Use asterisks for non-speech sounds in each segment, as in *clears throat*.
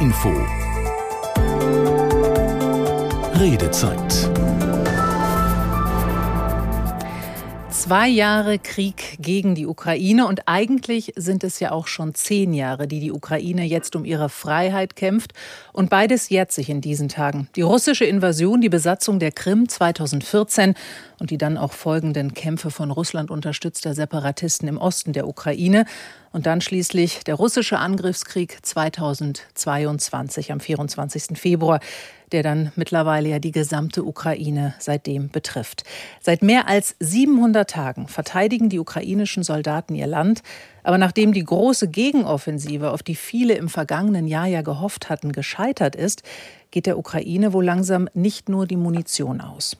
Info Redezeit Zwei Jahre Krieg gegen die Ukraine und eigentlich sind es ja auch schon zehn Jahre, die die Ukraine jetzt um ihre Freiheit kämpft. Und beides jährt sich in diesen Tagen. Die russische Invasion, die Besatzung der Krim 2014 und die dann auch folgenden Kämpfe von Russland unterstützter Separatisten im Osten der Ukraine. Und dann schließlich der russische Angriffskrieg 2022 am 24. Februar der dann mittlerweile ja die gesamte Ukraine seitdem betrifft. Seit mehr als 700 Tagen verteidigen die ukrainischen Soldaten ihr Land. Aber nachdem die große Gegenoffensive, auf die viele im vergangenen Jahr ja gehofft hatten, gescheitert ist, geht der Ukraine wohl langsam nicht nur die Munition aus.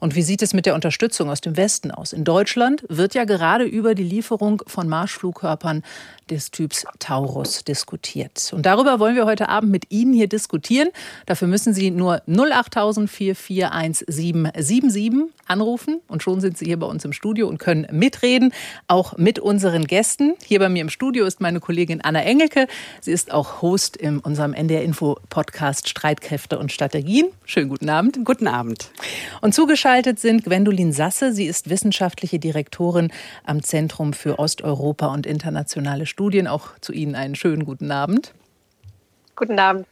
Und wie sieht es mit der Unterstützung aus dem Westen aus? In Deutschland wird ja gerade über die Lieferung von Marschflugkörpern des Typs Taurus diskutiert. Und darüber wollen wir heute Abend mit Ihnen hier diskutieren. Dafür müssen Sie nur 08000 441777 anrufen und schon sind Sie hier bei uns im Studio und können mitreden, auch mit unseren Gästen. Hier bei mir im Studio ist meine Kollegin Anna Engelke. Sie ist auch Host in unserem NDR Info Podcast Streitkräfte und Strategien. Schönen guten Abend. Guten Abend. Und zugeschaltet sind Gwendolin Sasse. Sie ist wissenschaftliche Direktorin am Zentrum für Osteuropa und internationale Studien. Auch zu Ihnen einen schönen guten Abend. Guten Abend.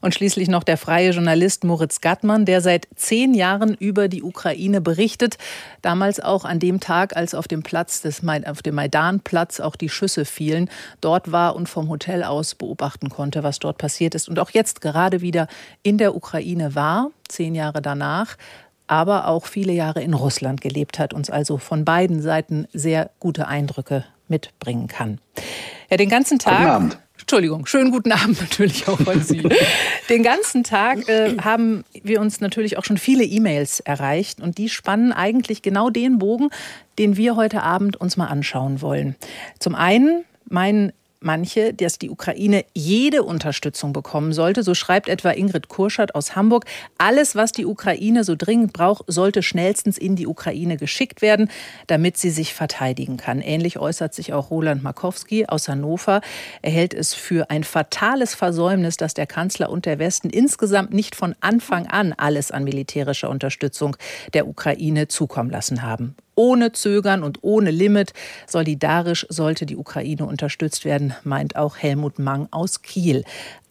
Und schließlich noch der freie Journalist Moritz Gattmann, der seit zehn Jahren über die Ukraine berichtet. Damals auch an dem Tag, als auf dem Platz des auf dem Maidanplatz auch die Schüsse fielen, dort war und vom Hotel aus beobachten konnte, was dort passiert ist. Und auch jetzt gerade wieder in der Ukraine war, zehn Jahre danach, aber auch viele Jahre in Russland gelebt hat, uns also von beiden Seiten sehr gute Eindrücke mitbringen kann. Ja, den ganzen Tag. Guten Abend. Entschuldigung, schönen guten Abend natürlich auch an Sie. *laughs* Den ganzen Tag äh, haben wir uns natürlich auch schon viele E-Mails erreicht und die spannen eigentlich genau den Bogen, den wir heute Abend uns mal anschauen wollen. Zum einen meinen manche, dass die Ukraine jede Unterstützung bekommen sollte. So schreibt etwa Ingrid Kurschert aus Hamburg. Alles, was die Ukraine so dringend braucht, sollte schnellstens in die Ukraine geschickt werden, damit sie sich verteidigen kann. Ähnlich äußert sich auch Roland Markowski aus Hannover. Er hält es für ein fatales Versäumnis, dass der Kanzler und der Westen insgesamt nicht von Anfang an alles an militärischer Unterstützung der Ukraine zukommen lassen haben ohne Zögern und ohne Limit. Solidarisch sollte die Ukraine unterstützt werden, meint auch Helmut Mang aus Kiel.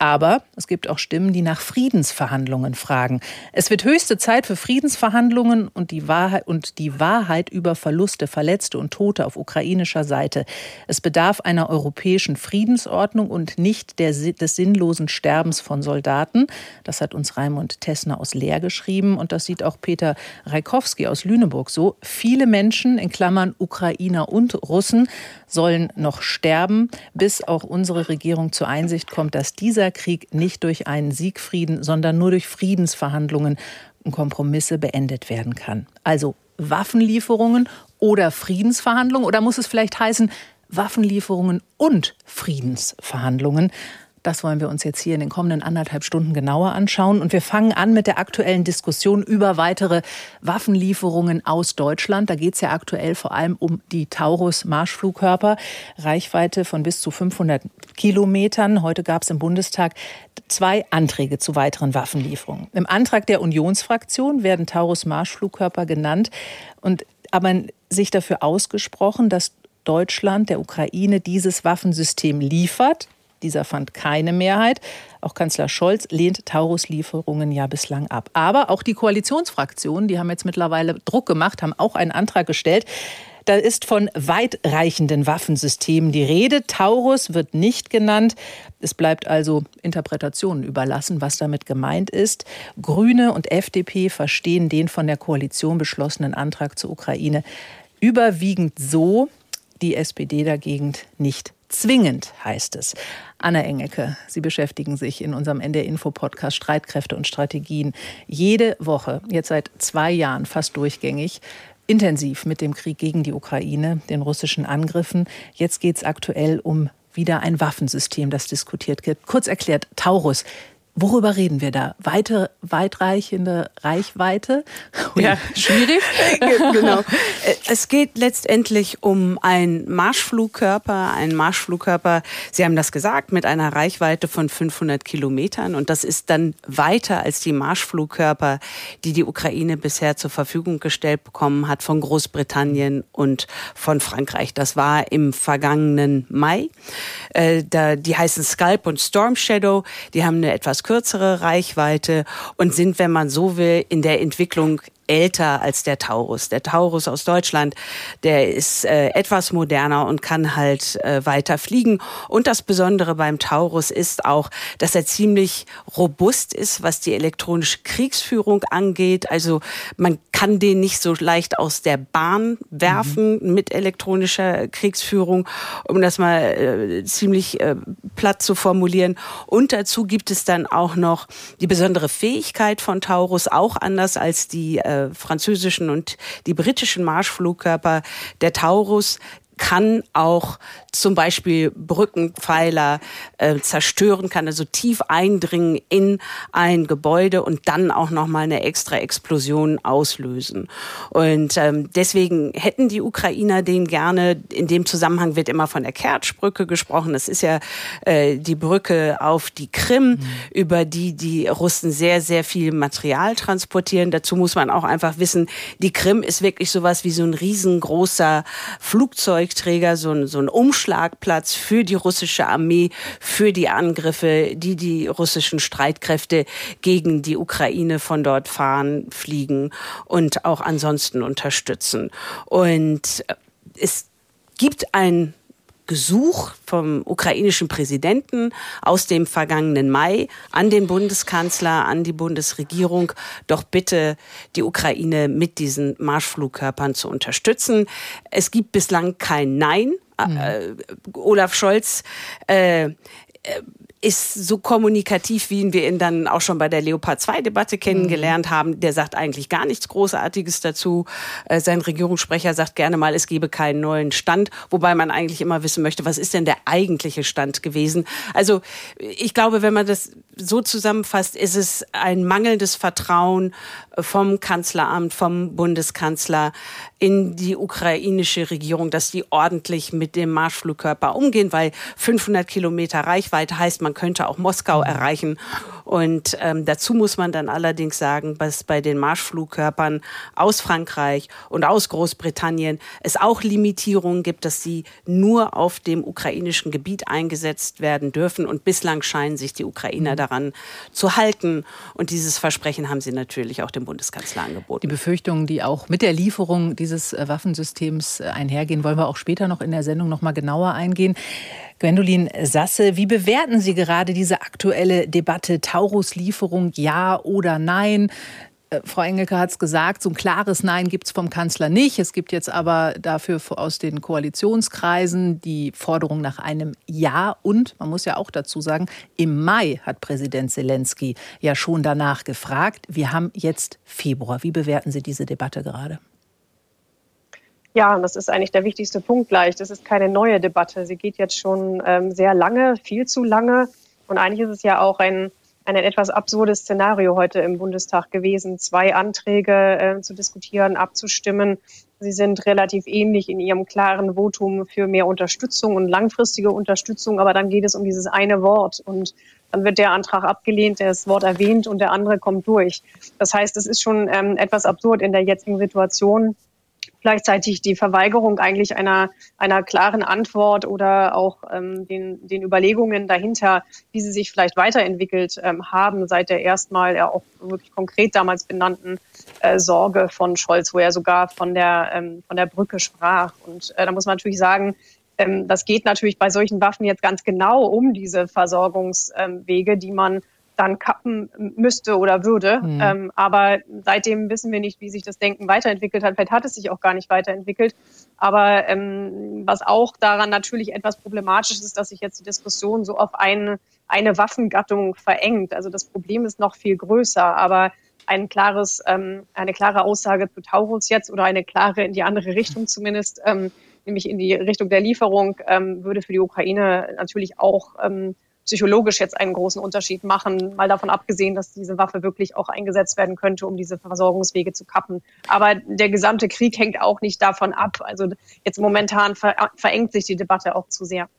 Aber es gibt auch Stimmen, die nach Friedensverhandlungen fragen. Es wird höchste Zeit für Friedensverhandlungen und die Wahrheit, und die Wahrheit über Verluste, Verletzte und Tote auf ukrainischer Seite. Es bedarf einer europäischen Friedensordnung und nicht der, des sinnlosen Sterbens von Soldaten. Das hat uns Raimund Tessner aus Leer geschrieben und das sieht auch Peter Reikowski aus Lüneburg so. Viele Menschen, in Klammern Ukrainer und Russen, sollen noch sterben, bis auch unsere Regierung zur Einsicht kommt, dass dieser Krieg nicht durch einen Siegfrieden, sondern nur durch Friedensverhandlungen und Kompromisse beendet werden kann. Also Waffenlieferungen oder Friedensverhandlungen oder muss es vielleicht heißen Waffenlieferungen und Friedensverhandlungen? Das wollen wir uns jetzt hier in den kommenden anderthalb Stunden genauer anschauen. Und wir fangen an mit der aktuellen Diskussion über weitere Waffenlieferungen aus Deutschland. Da geht es ja aktuell vor allem um die Taurus-Marschflugkörper. Reichweite von bis zu 500 Kilometern. Heute gab es im Bundestag zwei Anträge zu weiteren Waffenlieferungen. Im Antrag der Unionsfraktion werden Taurus-Marschflugkörper genannt und aber sich dafür ausgesprochen, dass Deutschland der Ukraine dieses Waffensystem liefert. Dieser fand keine Mehrheit. Auch Kanzler Scholz lehnt Taurus-Lieferungen ja bislang ab. Aber auch die Koalitionsfraktionen, die haben jetzt mittlerweile Druck gemacht, haben auch einen Antrag gestellt. Da ist von weitreichenden Waffensystemen die Rede. Taurus wird nicht genannt. Es bleibt also Interpretationen überlassen, was damit gemeint ist. Grüne und FDP verstehen den von der Koalition beschlossenen Antrag zur Ukraine überwiegend so, die SPD dagegen nicht Zwingend heißt es. Anna Engecke, Sie beschäftigen sich in unserem NDR-Info-Podcast Streitkräfte und Strategien jede Woche, jetzt seit zwei Jahren fast durchgängig, intensiv mit dem Krieg gegen die Ukraine, den russischen Angriffen. Jetzt geht es aktuell um wieder ein Waffensystem, das diskutiert wird. Kurz erklärt, Taurus. Worüber reden wir da? Weite, weitreichende Reichweite? Ja, schwierig. *laughs* genau. Es geht letztendlich um einen Marschflugkörper, einen Marschflugkörper, Sie haben das gesagt, mit einer Reichweite von 500 Kilometern. Und das ist dann weiter als die Marschflugkörper, die die Ukraine bisher zur Verfügung gestellt bekommen hat von Großbritannien und von Frankreich. Das war im vergangenen Mai. Äh, die heißen Scalp und Storm Shadow. Die haben eine etwas kürzere Reichweite und sind, wenn man so will, in der Entwicklung älter als der Taurus. Der Taurus aus Deutschland, der ist äh, etwas moderner und kann halt äh, weiter fliegen. Und das Besondere beim Taurus ist auch, dass er ziemlich robust ist, was die elektronische Kriegsführung angeht. Also man kann den nicht so leicht aus der Bahn werfen mhm. mit elektronischer Kriegsführung, um das mal äh, ziemlich äh, platt zu formulieren. Und dazu gibt es dann auch noch die besondere Fähigkeit von Taurus, auch anders als die äh, französischen und die britischen Marschflugkörper, der Taurus, kann auch zum Beispiel Brückenpfeiler äh, zerstören, kann also tief eindringen in ein Gebäude und dann auch nochmal eine extra Explosion auslösen. Und ähm, deswegen hätten die Ukrainer den gerne, in dem Zusammenhang wird immer von der Kertschbrücke gesprochen. Das ist ja äh, die Brücke auf die Krim, mhm. über die die Russen sehr, sehr viel Material transportieren. Dazu muss man auch einfach wissen, die Krim ist wirklich sowas wie so ein riesengroßer Flugzeugträger, so ein, so ein Umschlag Umschlagplatz für die russische Armee, für die Angriffe, die die russischen Streitkräfte gegen die Ukraine von dort fahren, fliegen und auch ansonsten unterstützen. Und es gibt ein Gesuch vom ukrainischen Präsidenten aus dem vergangenen Mai an den Bundeskanzler, an die Bundesregierung, doch bitte die Ukraine mit diesen Marschflugkörpern zu unterstützen. Es gibt bislang kein Nein. Mhm. Äh, Olaf Scholz äh, ist so kommunikativ, wie wir ihn dann auch schon bei der Leopard 2 Debatte kennengelernt haben. Der sagt eigentlich gar nichts Großartiges dazu. Äh, sein Regierungssprecher sagt gerne mal, es gebe keinen neuen Stand, wobei man eigentlich immer wissen möchte, was ist denn der eigentliche Stand gewesen. Also ich glaube, wenn man das so zusammenfasst, ist es ein mangelndes Vertrauen vom Kanzleramt, vom Bundeskanzler in die ukrainische Regierung, dass die ordentlich mit dem Marschflugkörper umgehen, weil 500 Kilometer Reichweite heißt, man könnte auch Moskau erreichen. Und ähm, dazu muss man dann allerdings sagen, dass bei den Marschflugkörpern aus Frankreich und aus Großbritannien es auch Limitierungen gibt, dass sie nur auf dem ukrainischen Gebiet eingesetzt werden dürfen. Und bislang scheinen sich die Ukrainer daran zu halten. Und dieses Versprechen haben sie natürlich auch dem Bundeskanzler angeboten. Die Befürchtungen, die auch mit der Lieferung dieses äh, Waffensystems äh, einhergehen, wollen wir auch später noch in der Sendung noch mal genauer eingehen. Gwendolin Sasse, wie bewerten Sie gerade diese aktuelle Debatte Taurus-Lieferung ja oder nein? Äh, Frau Engelke hat es gesagt, so ein klares Nein gibt es vom Kanzler nicht. Es gibt jetzt aber dafür aus den Koalitionskreisen die Forderung nach einem Ja. Und man muss ja auch dazu sagen, im Mai hat Präsident Zelensky ja schon danach gefragt. Wir haben jetzt Februar. Wie bewerten Sie diese Debatte gerade? Ja, das ist eigentlich der wichtigste Punkt gleich. Das ist keine neue Debatte. Sie geht jetzt schon ähm, sehr lange, viel zu lange. Und eigentlich ist es ja auch ein ein etwas absurdes Szenario heute im Bundestag gewesen, zwei Anträge äh, zu diskutieren, abzustimmen. Sie sind relativ ähnlich in ihrem klaren Votum für mehr Unterstützung und langfristige Unterstützung, aber dann geht es um dieses eine Wort und dann wird der Antrag abgelehnt, das Wort erwähnt und der andere kommt durch. Das heißt, es ist schon ähm, etwas absurd in der jetzigen Situation, gleichzeitig die Verweigerung eigentlich einer, einer klaren Antwort oder auch ähm, den, den Überlegungen dahinter, wie sie sich vielleicht weiterentwickelt ähm, haben seit der erstmal ja auch wirklich konkret damals benannten äh, Sorge von Scholz, wo er sogar von der, ähm, von der Brücke sprach. Und äh, da muss man natürlich sagen, ähm, das geht natürlich bei solchen Waffen jetzt ganz genau um diese Versorgungswege, die man dann kappen müsste oder würde. Mhm. Ähm, aber seitdem wissen wir nicht, wie sich das Denken weiterentwickelt hat. Vielleicht hat es sich auch gar nicht weiterentwickelt. Aber ähm, was auch daran natürlich etwas problematisch ist, dass sich jetzt die Diskussion so auf eine, eine Waffengattung verengt. Also das Problem ist noch viel größer. Aber ein klares, ähm, eine klare Aussage zu Taurus jetzt oder eine klare in die andere Richtung zumindest, ähm, nämlich in die Richtung der Lieferung, ähm, würde für die Ukraine natürlich auch ähm, psychologisch jetzt einen großen Unterschied machen, mal davon abgesehen, dass diese Waffe wirklich auch eingesetzt werden könnte, um diese Versorgungswege zu kappen. Aber der gesamte Krieg hängt auch nicht davon ab. Also jetzt momentan verengt sich die Debatte auch zu sehr.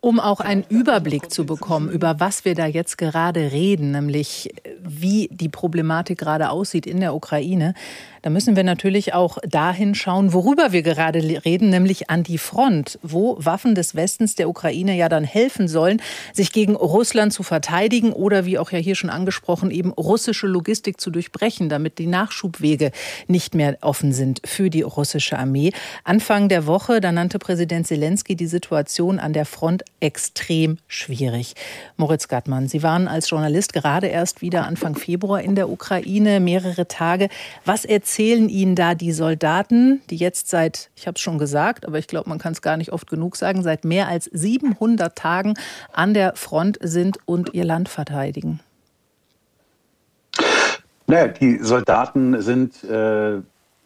Um auch einen Überblick zu bekommen, über was wir da jetzt gerade reden, nämlich wie die Problematik gerade aussieht in der Ukraine, da müssen wir natürlich auch dahin schauen, worüber wir gerade reden, nämlich an die Front, wo Waffen des Westens der Ukraine ja dann helfen sollen, sich gegen Russland zu verteidigen oder, wie auch ja hier schon angesprochen, eben russische Logistik zu durchbrechen, damit die Nachschubwege nicht mehr offen sind für die russische Armee. Anfang der Woche, da nannte Präsident Zelensky die Situation an der Front extrem schwierig. Moritz Gattmann, Sie waren als Journalist gerade erst wieder Anfang Februar in der Ukraine, mehrere Tage. Was erzählen Ihnen da die Soldaten, die jetzt seit, ich habe es schon gesagt, aber ich glaube, man kann es gar nicht oft genug sagen, seit mehr als 700 Tagen an der Front sind und ihr Land verteidigen? Naja, die Soldaten sind äh,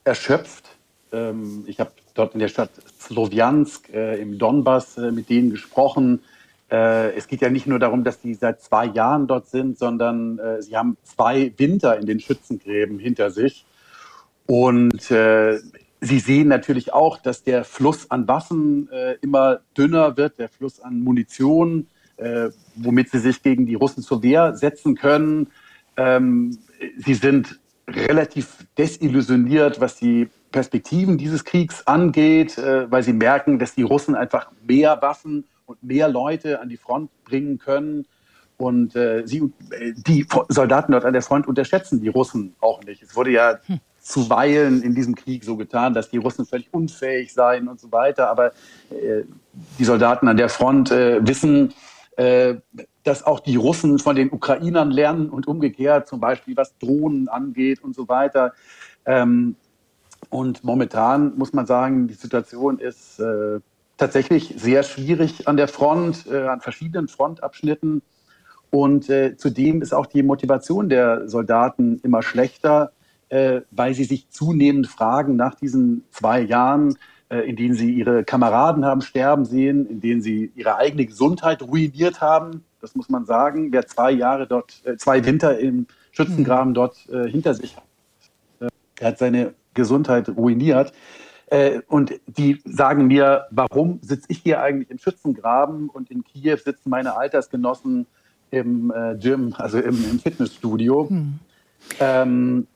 erschöpft. Ähm, ich habe dort in der Stadt Slowiansk äh, im Donbass äh, mit denen gesprochen. Äh, es geht ja nicht nur darum, dass die seit zwei Jahren dort sind, sondern äh, sie haben zwei Winter in den Schützengräben hinter sich. Und äh, sie sehen natürlich auch, dass der Fluss an Waffen äh, immer dünner wird, der Fluss an Munition, womit sie sich gegen die Russen zur Wehr setzen können. Ähm, sie sind relativ desillusioniert, was die Perspektiven dieses Kriegs angeht, äh, weil sie merken, dass die Russen einfach mehr Waffen und mehr Leute an die Front bringen können. Und äh, sie, äh, die Soldaten dort an der Front unterschätzen die Russen auch nicht. Es wurde ja hm. zuweilen in diesem Krieg so getan, dass die Russen völlig unfähig seien und so weiter. Aber die Soldaten an der Front wissen, dass auch die Russen von den Ukrainern lernen und umgekehrt, zum Beispiel was Drohnen angeht und so weiter. Ähm, und momentan muss man sagen, die Situation ist äh, tatsächlich sehr schwierig an der Front, äh, an verschiedenen Frontabschnitten. Und äh, zudem ist auch die Motivation der Soldaten immer schlechter, äh, weil sie sich zunehmend fragen nach diesen zwei Jahren, äh, in denen sie ihre Kameraden haben sterben sehen, in denen sie ihre eigene Gesundheit ruiniert haben. Das muss man sagen. Wer zwei Jahre dort, äh, zwei Winter im Schützengraben dort hinter sich hat, er hat seine Gesundheit ruiniert. Äh, und die sagen mir, warum sitze ich hier eigentlich im Schützengraben und in Kiew sitzen meine Altersgenossen im äh, Gym, also im, im Fitnessstudio. Hm. Ähm,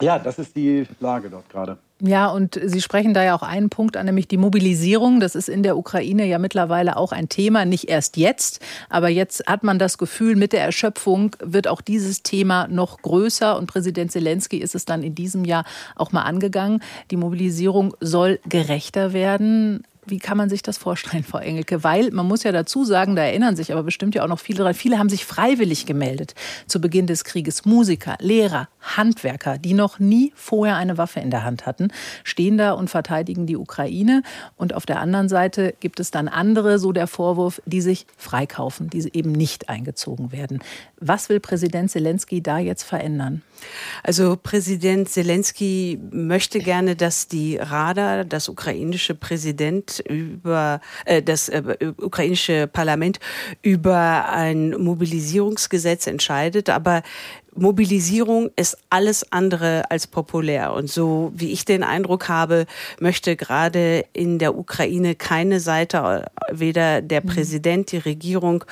ja, das ist die Lage dort gerade. Ja, und Sie sprechen da ja auch einen Punkt an, nämlich die Mobilisierung. Das ist in der Ukraine ja mittlerweile auch ein Thema, nicht erst jetzt, aber jetzt hat man das Gefühl, mit der Erschöpfung wird auch dieses Thema noch größer und Präsident Zelensky ist es dann in diesem Jahr auch mal angegangen. Die Mobilisierung soll gerechter werden. Wie kann man sich das vorstellen, Frau Engelke? Weil man muss ja dazu sagen, da erinnern sich aber bestimmt ja auch noch viele daran, viele haben sich freiwillig gemeldet zu Beginn des Krieges. Musiker, Lehrer, Handwerker, die noch nie vorher eine Waffe in der Hand hatten, stehen da und verteidigen die Ukraine. Und auf der anderen Seite gibt es dann andere, so der Vorwurf, die sich freikaufen, die eben nicht eingezogen werden. Was will Präsident Zelensky da jetzt verändern? Also Präsident Zelensky möchte gerne, dass die Rada, das ukrainische Präsident über äh, das äh, ukrainische Parlament über ein Mobilisierungsgesetz entscheidet, aber Mobilisierung ist alles andere als populär. Und so wie ich den Eindruck habe, möchte gerade in der Ukraine keine Seite, weder der mhm. Präsident, die Regierung,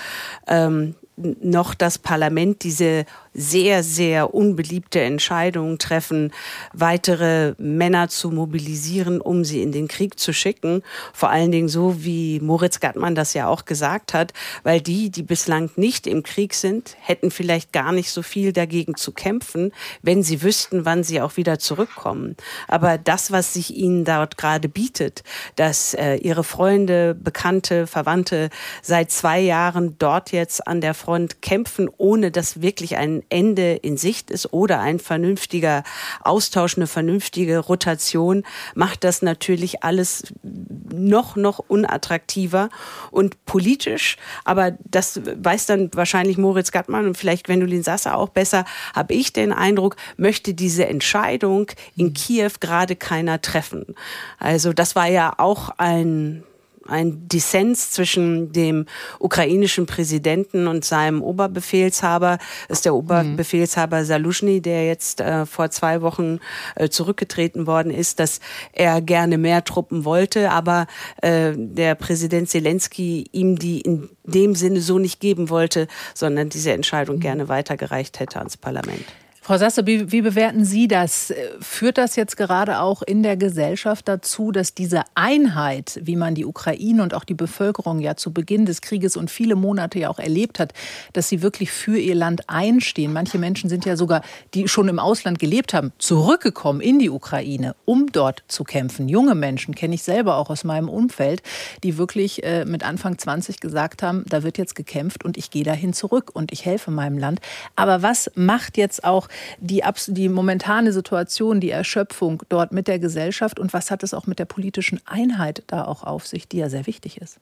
ähm, noch das Parlament diese sehr, sehr unbeliebte Entscheidung treffen, weitere Männer zu mobilisieren, um sie in den Krieg zu schicken. Vor allen Dingen so, wie Moritz Gattmann das ja auch gesagt hat, weil die, die bislang nicht im Krieg sind, hätten vielleicht gar nicht so viel dagegen zu kämpfen, wenn sie wüssten, wann sie auch wieder zurückkommen. Aber das, was sich ihnen dort gerade bietet, dass äh, ihre Freunde, Bekannte, Verwandte seit zwei Jahren dort jetzt an der Front kämpfen, ohne dass wirklich ein Ende in Sicht ist oder ein vernünftiger Austausch, eine vernünftige Rotation, macht das natürlich alles noch, noch unattraktiver und politisch. Aber das weiß dann wahrscheinlich Moritz Gattmann und vielleicht Gwendolin Sasser auch besser, habe ich den Eindruck, möchte diese Entscheidung in Kiew gerade keiner treffen. Also das war ja auch ein ein Dissens zwischen dem ukrainischen Präsidenten und seinem Oberbefehlshaber. Das ist der Oberbefehlshaber Saluzhny, der jetzt äh, vor zwei Wochen äh, zurückgetreten worden ist, dass er gerne mehr Truppen wollte, aber äh, der Präsident Zelensky ihm die in dem Sinne so nicht geben wollte, sondern diese Entscheidung gerne weitergereicht hätte ans Parlament. Frau Sasse, wie, wie, bewerten Sie das? Führt das jetzt gerade auch in der Gesellschaft dazu, dass diese Einheit, wie man die Ukraine und auch die Bevölkerung ja zu Beginn des Krieges und viele Monate ja auch erlebt hat, dass sie wirklich für ihr Land einstehen? Manche Menschen sind ja sogar, die schon im Ausland gelebt haben, zurückgekommen in die Ukraine, um dort zu kämpfen. Junge Menschen kenne ich selber auch aus meinem Umfeld, die wirklich äh, mit Anfang 20 gesagt haben, da wird jetzt gekämpft und ich gehe dahin zurück und ich helfe meinem Land. Aber was macht jetzt auch die, die momentane Situation, die Erschöpfung dort mit der Gesellschaft und was hat es auch mit der politischen Einheit da auch auf sich, die ja sehr wichtig ist?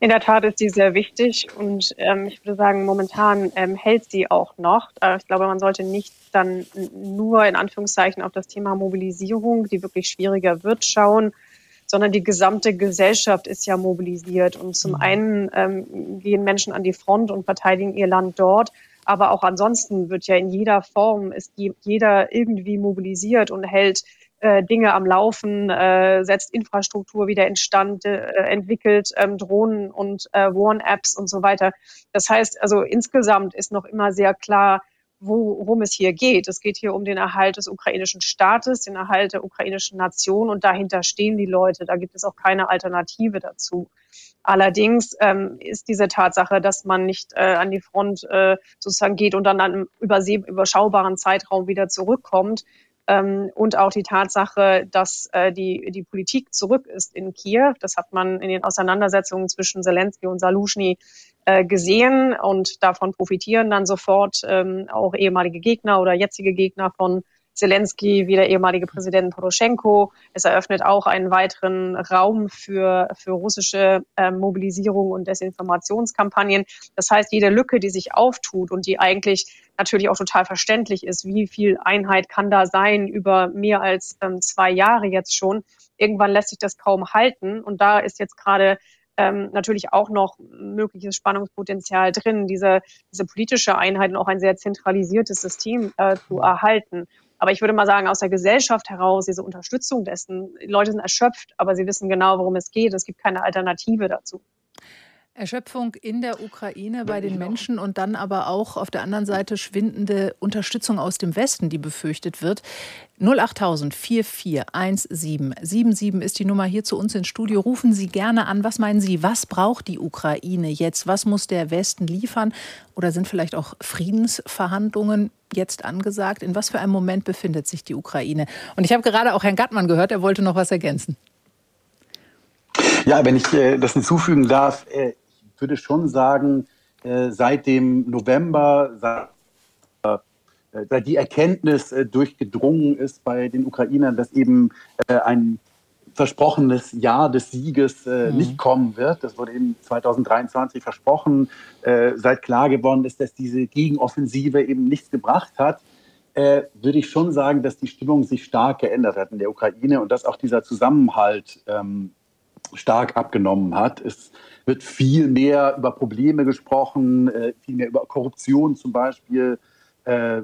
In der Tat ist sie sehr wichtig und ähm, ich würde sagen, momentan ähm, hält sie auch noch. Äh, ich glaube, man sollte nicht dann nur in Anführungszeichen auf das Thema Mobilisierung, die wirklich schwieriger wird, schauen, sondern die gesamte Gesellschaft ist ja mobilisiert. Und zum mhm. einen ähm, gehen Menschen an die Front und verteidigen ihr Land dort, aber auch ansonsten wird ja in jeder Form, ist jeder irgendwie mobilisiert und hält äh, Dinge am Laufen, äh, setzt Infrastruktur wieder instand, äh, entwickelt ähm, Drohnen und äh, Warn-Apps und so weiter. Das heißt, also insgesamt ist noch immer sehr klar, worum es hier geht. Es geht hier um den Erhalt des ukrainischen Staates, den Erhalt der ukrainischen Nation und dahinter stehen die Leute. Da gibt es auch keine Alternative dazu. Allerdings ähm, ist diese Tatsache, dass man nicht äh, an die Front äh, sozusagen geht und dann an einem überschaubaren Zeitraum wieder zurückkommt, ähm, und auch die Tatsache, dass äh, die, die Politik zurück ist in Kiew. Das hat man in den Auseinandersetzungen zwischen Zelensky und Salushny äh, gesehen und davon profitieren dann sofort ähm, auch ehemalige Gegner oder jetzige Gegner von Zelensky wie der ehemalige Präsident Poroschenko. Es eröffnet auch einen weiteren Raum für, für russische äh, Mobilisierung und Desinformationskampagnen. Das heißt, jede Lücke, die sich auftut und die eigentlich natürlich auch total verständlich ist, wie viel Einheit kann da sein über mehr als ähm, zwei Jahre jetzt schon. Irgendwann lässt sich das kaum halten. Und da ist jetzt gerade ähm, natürlich auch noch mögliches Spannungspotenzial drin, diese, diese politische Einheit und auch ein sehr zentralisiertes System äh, zu erhalten. Aber ich würde mal sagen, aus der Gesellschaft heraus, diese Unterstützung dessen, die Leute sind erschöpft, aber sie wissen genau, worum es geht. Es gibt keine Alternative dazu. Erschöpfung in der Ukraine bei den Menschen und dann aber auch auf der anderen Seite schwindende Unterstützung aus dem Westen, die befürchtet wird. 08000 441777 ist die Nummer hier zu uns ins Studio. Rufen Sie gerne an. Was meinen Sie? Was braucht die Ukraine jetzt? Was muss der Westen liefern? Oder sind vielleicht auch Friedensverhandlungen jetzt angesagt? In was für einem Moment befindet sich die Ukraine? Und ich habe gerade auch Herrn Gattmann gehört, er wollte noch was ergänzen. Ja, wenn ich äh, das hinzufügen darf, äh, würde schon sagen, äh, seit dem November, seit, äh, seit die Erkenntnis äh, durchgedrungen ist bei den Ukrainern, dass eben ein versprochenes Jahr des Sieges äh, mhm. nicht kommen wird. Das wurde eben 2023 versprochen. Äh, seit klar geworden ist, dass diese Gegenoffensive eben nichts gebracht hat, äh, würde ich schon sagen, dass die Stimmung sich stark geändert hat in der Ukraine und dass auch dieser Zusammenhalt ähm, stark abgenommen hat. Es wird viel mehr über Probleme gesprochen, äh, viel mehr über Korruption zum Beispiel. Äh,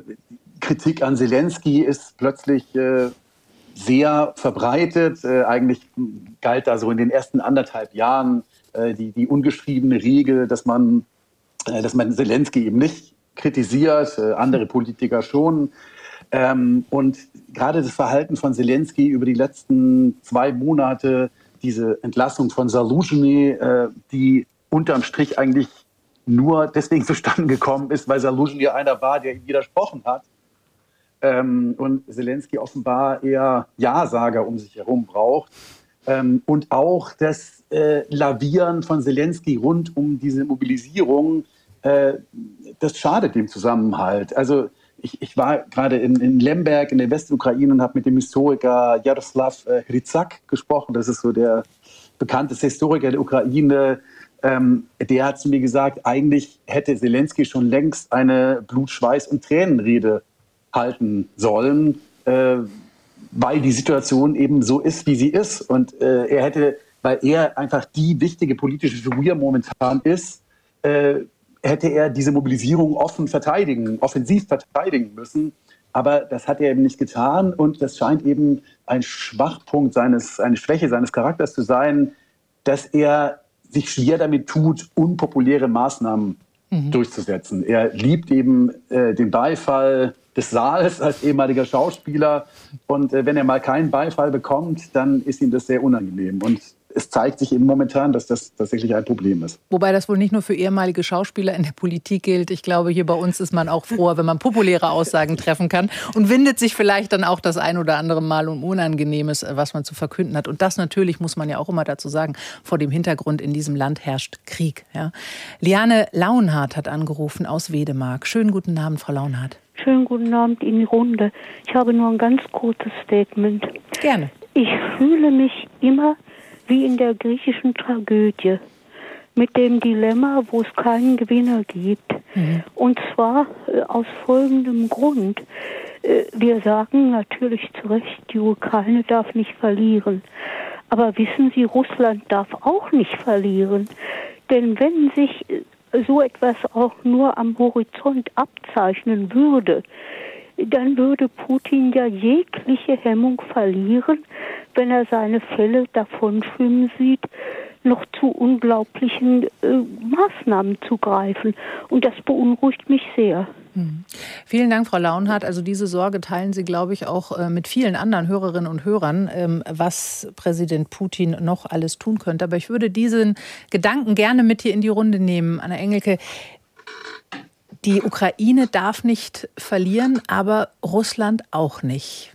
Kritik an Zelensky ist plötzlich äh, sehr verbreitet. eigentlich galt da so in den ersten anderthalb Jahren die, die ungeschriebene Regel, dass man, dass man Zelensky eben nicht kritisiert, andere Politiker schon. Ähm, und gerade das Verhalten von Zelensky über die letzten zwei Monate diese Entlassung von Saluzhny, äh, die unterm Strich eigentlich nur deswegen *laughs* zustande gekommen ist, weil Saluzhny einer war, der ihm widersprochen hat. Ähm, und Zelensky offenbar eher Ja-Sager um sich herum braucht. Ähm, und auch das äh, Lavieren von Zelensky rund um diese Mobilisierung, äh, das schadet dem Zusammenhalt. Also ich, ich war gerade in, in, Lemberg in der Westukraine und habe mit dem Historiker Jaroslav äh, Hryzak gesprochen. Das ist so der bekannteste Historiker der Ukraine. Ähm, der hat zu mir gesagt, eigentlich hätte Zelensky schon längst eine Blut, Schweiß und Tränenrede halten sollen, äh, weil die Situation eben so ist, wie sie ist. Und äh, er hätte weil er einfach die wichtige politische Figur momentan ist, äh, hätte er diese Mobilisierung offen verteidigen, offensiv verteidigen müssen. Aber das hat er eben nicht getan und das scheint eben ein Schwachpunkt seines, eine Schwäche seines Charakters zu sein, dass er sich schwer damit tut, unpopuläre Maßnahmen mhm. durchzusetzen. Er liebt eben äh, den Beifall des Saals als ehemaliger Schauspieler und äh, wenn er mal keinen Beifall bekommt, dann ist ihm das sehr unangenehm. Und es zeigt sich eben momentan, dass das tatsächlich ein Problem ist. Wobei das wohl nicht nur für ehemalige Schauspieler in der Politik gilt. Ich glaube, hier bei uns ist man auch froh, wenn man populäre Aussagen treffen kann und windet sich vielleicht dann auch das ein oder andere Mal um Unangenehmes, was man zu verkünden hat. Und das natürlich muss man ja auch immer dazu sagen, vor dem Hintergrund in diesem Land herrscht Krieg. Ja. Liane Launhardt hat angerufen aus Wedemark. Schönen guten Abend, Frau Launhardt. Schönen guten Abend in die Runde. Ich habe nur ein ganz kurzes Statement. Gerne. Ich fühle mich immer wie in der griechischen Tragödie mit dem Dilemma, wo es keinen Gewinner gibt. Mhm. Und zwar äh, aus folgendem Grund. Äh, wir sagen natürlich zu Recht, die Ukraine darf nicht verlieren. Aber wissen Sie, Russland darf auch nicht verlieren. Denn wenn sich äh, so etwas auch nur am Horizont abzeichnen würde, dann würde Putin ja jegliche Hemmung verlieren, wenn er seine Fälle davonschwimmen sieht, noch zu unglaublichen äh, Maßnahmen zu greifen. Und das beunruhigt mich sehr. Hm. Vielen Dank, Frau Launhardt. Also diese Sorge teilen Sie, glaube ich, auch äh, mit vielen anderen Hörerinnen und Hörern, ähm, was Präsident Putin noch alles tun könnte. Aber ich würde diesen Gedanken gerne mit hier in die Runde nehmen. Anna Engelke, die Ukraine darf nicht verlieren, aber Russland auch nicht.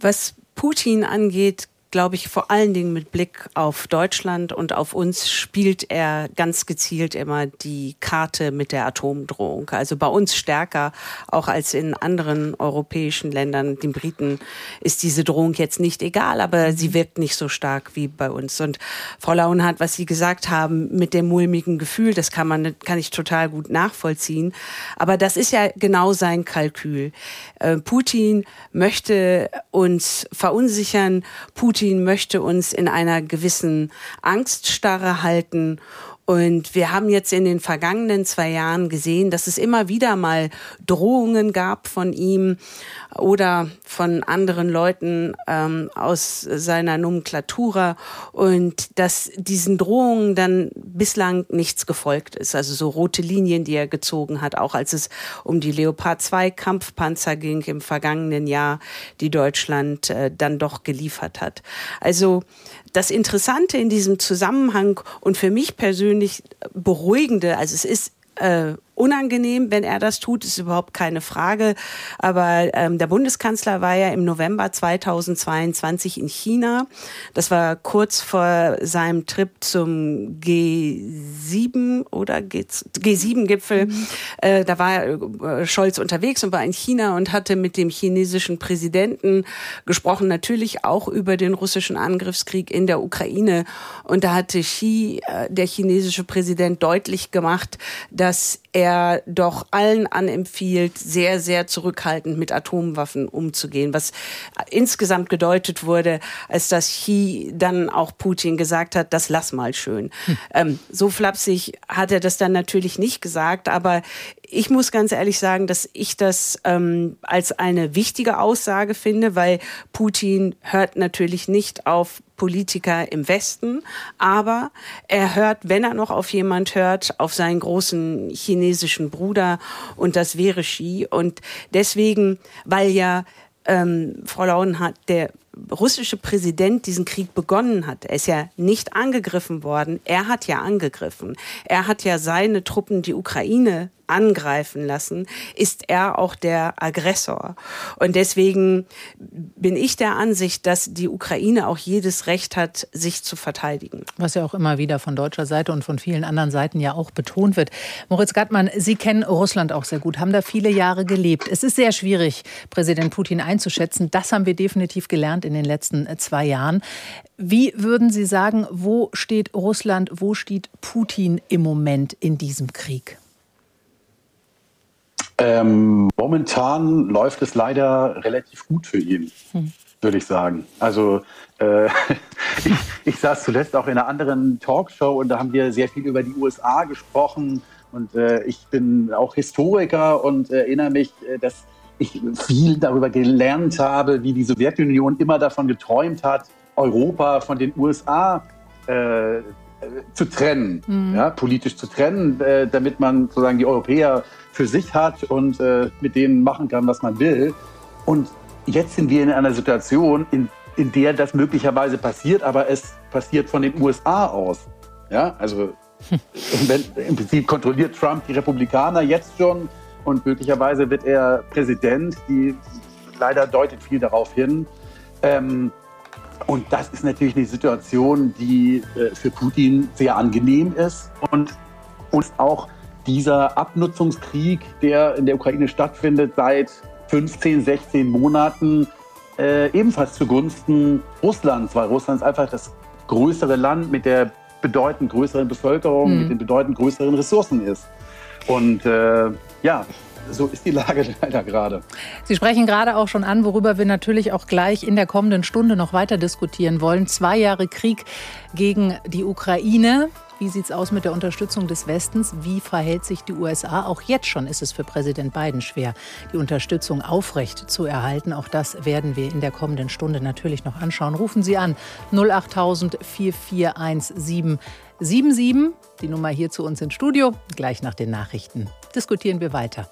Was Putin angeht, glaube ich, vor allen Dingen mit Blick auf Deutschland und auf uns spielt er ganz gezielt immer die Karte mit der Atomdrohung. Also bei uns stärker auch als in anderen europäischen Ländern. Den Briten ist diese Drohung jetzt nicht egal, aber sie wirkt nicht so stark wie bei uns. Und Frau Launhardt, was Sie gesagt haben mit dem mulmigen Gefühl, das kann man, kann ich total gut nachvollziehen. Aber das ist ja genau sein Kalkül. Äh, Putin möchte uns verunsichern. Putin Putin möchte uns in einer gewissen Angststarre halten und wir haben jetzt in den vergangenen zwei Jahren gesehen, dass es immer wieder mal Drohungen gab von ihm oder von anderen Leuten ähm, aus seiner Nomenklatura und dass diesen Drohungen dann bislang nichts gefolgt ist. Also so rote Linien, die er gezogen hat, auch als es um die Leopard 2 Kampfpanzer ging im vergangenen Jahr, die Deutschland äh, dann doch geliefert hat. Also das Interessante in diesem Zusammenhang und für mich persönlich beruhigende, also es ist äh, unangenehm, wenn er das tut, ist überhaupt keine Frage. Aber ähm, der Bundeskanzler war ja im November 2022 in China. Das war kurz vor seinem Trip zum G7 oder G7-Gipfel. Mhm. Äh, da war äh, Scholz unterwegs und war in China und hatte mit dem chinesischen Präsidenten gesprochen, natürlich auch über den russischen Angriffskrieg in der Ukraine. Und da hatte Xi, äh, der chinesische Präsident, deutlich gemacht, dass er doch allen anempfiehlt, sehr, sehr zurückhaltend mit Atomwaffen umzugehen, was insgesamt gedeutet wurde, als dass Xi dann auch Putin gesagt hat, das lass mal schön. Hm. Ähm, so flapsig hat er das dann natürlich nicht gesagt, aber ich muss ganz ehrlich sagen, dass ich das ähm, als eine wichtige Aussage finde, weil Putin hört natürlich nicht auf Politiker im Westen, aber er hört, wenn er noch auf jemand hört, auf seinen großen chinesischen Bruder und das wäre Xi. Und deswegen, weil ja ähm, Frau Lauen hat, der russische Präsident diesen Krieg begonnen hat. Er ist ja nicht angegriffen worden, er hat ja angegriffen. Er hat ja seine Truppen die Ukraine angreifen lassen, ist er auch der Aggressor. Und deswegen bin ich der Ansicht, dass die Ukraine auch jedes Recht hat, sich zu verteidigen. Was ja auch immer wieder von deutscher Seite und von vielen anderen Seiten ja auch betont wird. Moritz Gattmann, Sie kennen Russland auch sehr gut, haben da viele Jahre gelebt. Es ist sehr schwierig, Präsident Putin einzuschätzen. Das haben wir definitiv gelernt in den letzten zwei Jahren. Wie würden Sie sagen, wo steht Russland, wo steht Putin im Moment in diesem Krieg? Ähm, momentan läuft es leider relativ gut für ihn, hm. würde ich sagen. Also äh, *laughs* ich, ich saß zuletzt auch in einer anderen Talkshow und da haben wir sehr viel über die USA gesprochen. Und äh, ich bin auch Historiker und erinnere mich, äh, dass ich viel darüber gelernt habe, wie die Sowjetunion immer davon geträumt hat, Europa von den USA äh, zu trennen, mhm. ja, politisch zu trennen, äh, damit man sozusagen die Europäer für sich hat und äh, mit denen machen kann, was man will. Und jetzt sind wir in einer Situation, in, in der das möglicherweise passiert, aber es passiert von den USA aus. Ja, also wenn, im Prinzip kontrolliert Trump die Republikaner jetzt schon und möglicherweise wird er Präsident. Die leider deutet viel darauf hin. Ähm, und das ist natürlich eine Situation, die äh, für Putin sehr angenehm ist und uns auch dieser Abnutzungskrieg, der in der Ukraine stattfindet, seit 15, 16 Monaten äh, ebenfalls zugunsten Russlands, weil Russland ist einfach das größere Land mit der bedeutend größeren Bevölkerung, mhm. mit den bedeutend größeren Ressourcen ist. Und äh, ja, so ist die Lage *laughs* leider gerade. Sie sprechen gerade auch schon an, worüber wir natürlich auch gleich in der kommenden Stunde noch weiter diskutieren wollen. Zwei Jahre Krieg gegen die Ukraine. Wie sieht es aus mit der Unterstützung des Westens? Wie verhält sich die USA? Auch jetzt schon ist es für Präsident Biden schwer, die Unterstützung aufrecht zu erhalten. Auch das werden wir in der kommenden Stunde natürlich noch anschauen. Rufen Sie an 08000 4417 77, die Nummer hier zu uns ins Studio. Gleich nach den Nachrichten diskutieren wir weiter.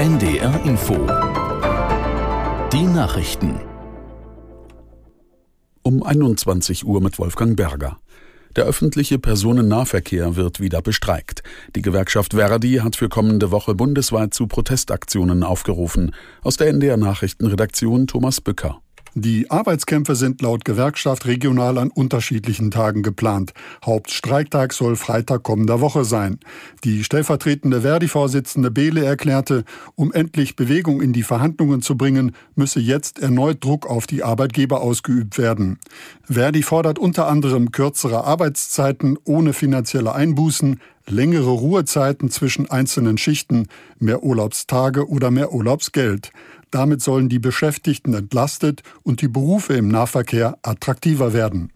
NDR Info. Die Nachrichten. Um 21 Uhr mit Wolfgang Berger. Der öffentliche Personennahverkehr wird wieder bestreikt. Die Gewerkschaft Verdi hat für kommende Woche bundesweit zu Protestaktionen aufgerufen. Aus der NDR Nachrichtenredaktion Thomas Bücker. Die Arbeitskämpfe sind laut Gewerkschaft regional an unterschiedlichen Tagen geplant. Hauptstreiktag soll Freitag kommender Woche sein. Die stellvertretende Verdi-Vorsitzende Behle erklärte, um endlich Bewegung in die Verhandlungen zu bringen, müsse jetzt erneut Druck auf die Arbeitgeber ausgeübt werden. Verdi fordert unter anderem kürzere Arbeitszeiten ohne finanzielle Einbußen, längere Ruhezeiten zwischen einzelnen Schichten, mehr Urlaubstage oder mehr Urlaubsgeld. Damit sollen die Beschäftigten entlastet und die Berufe im Nahverkehr attraktiver werden.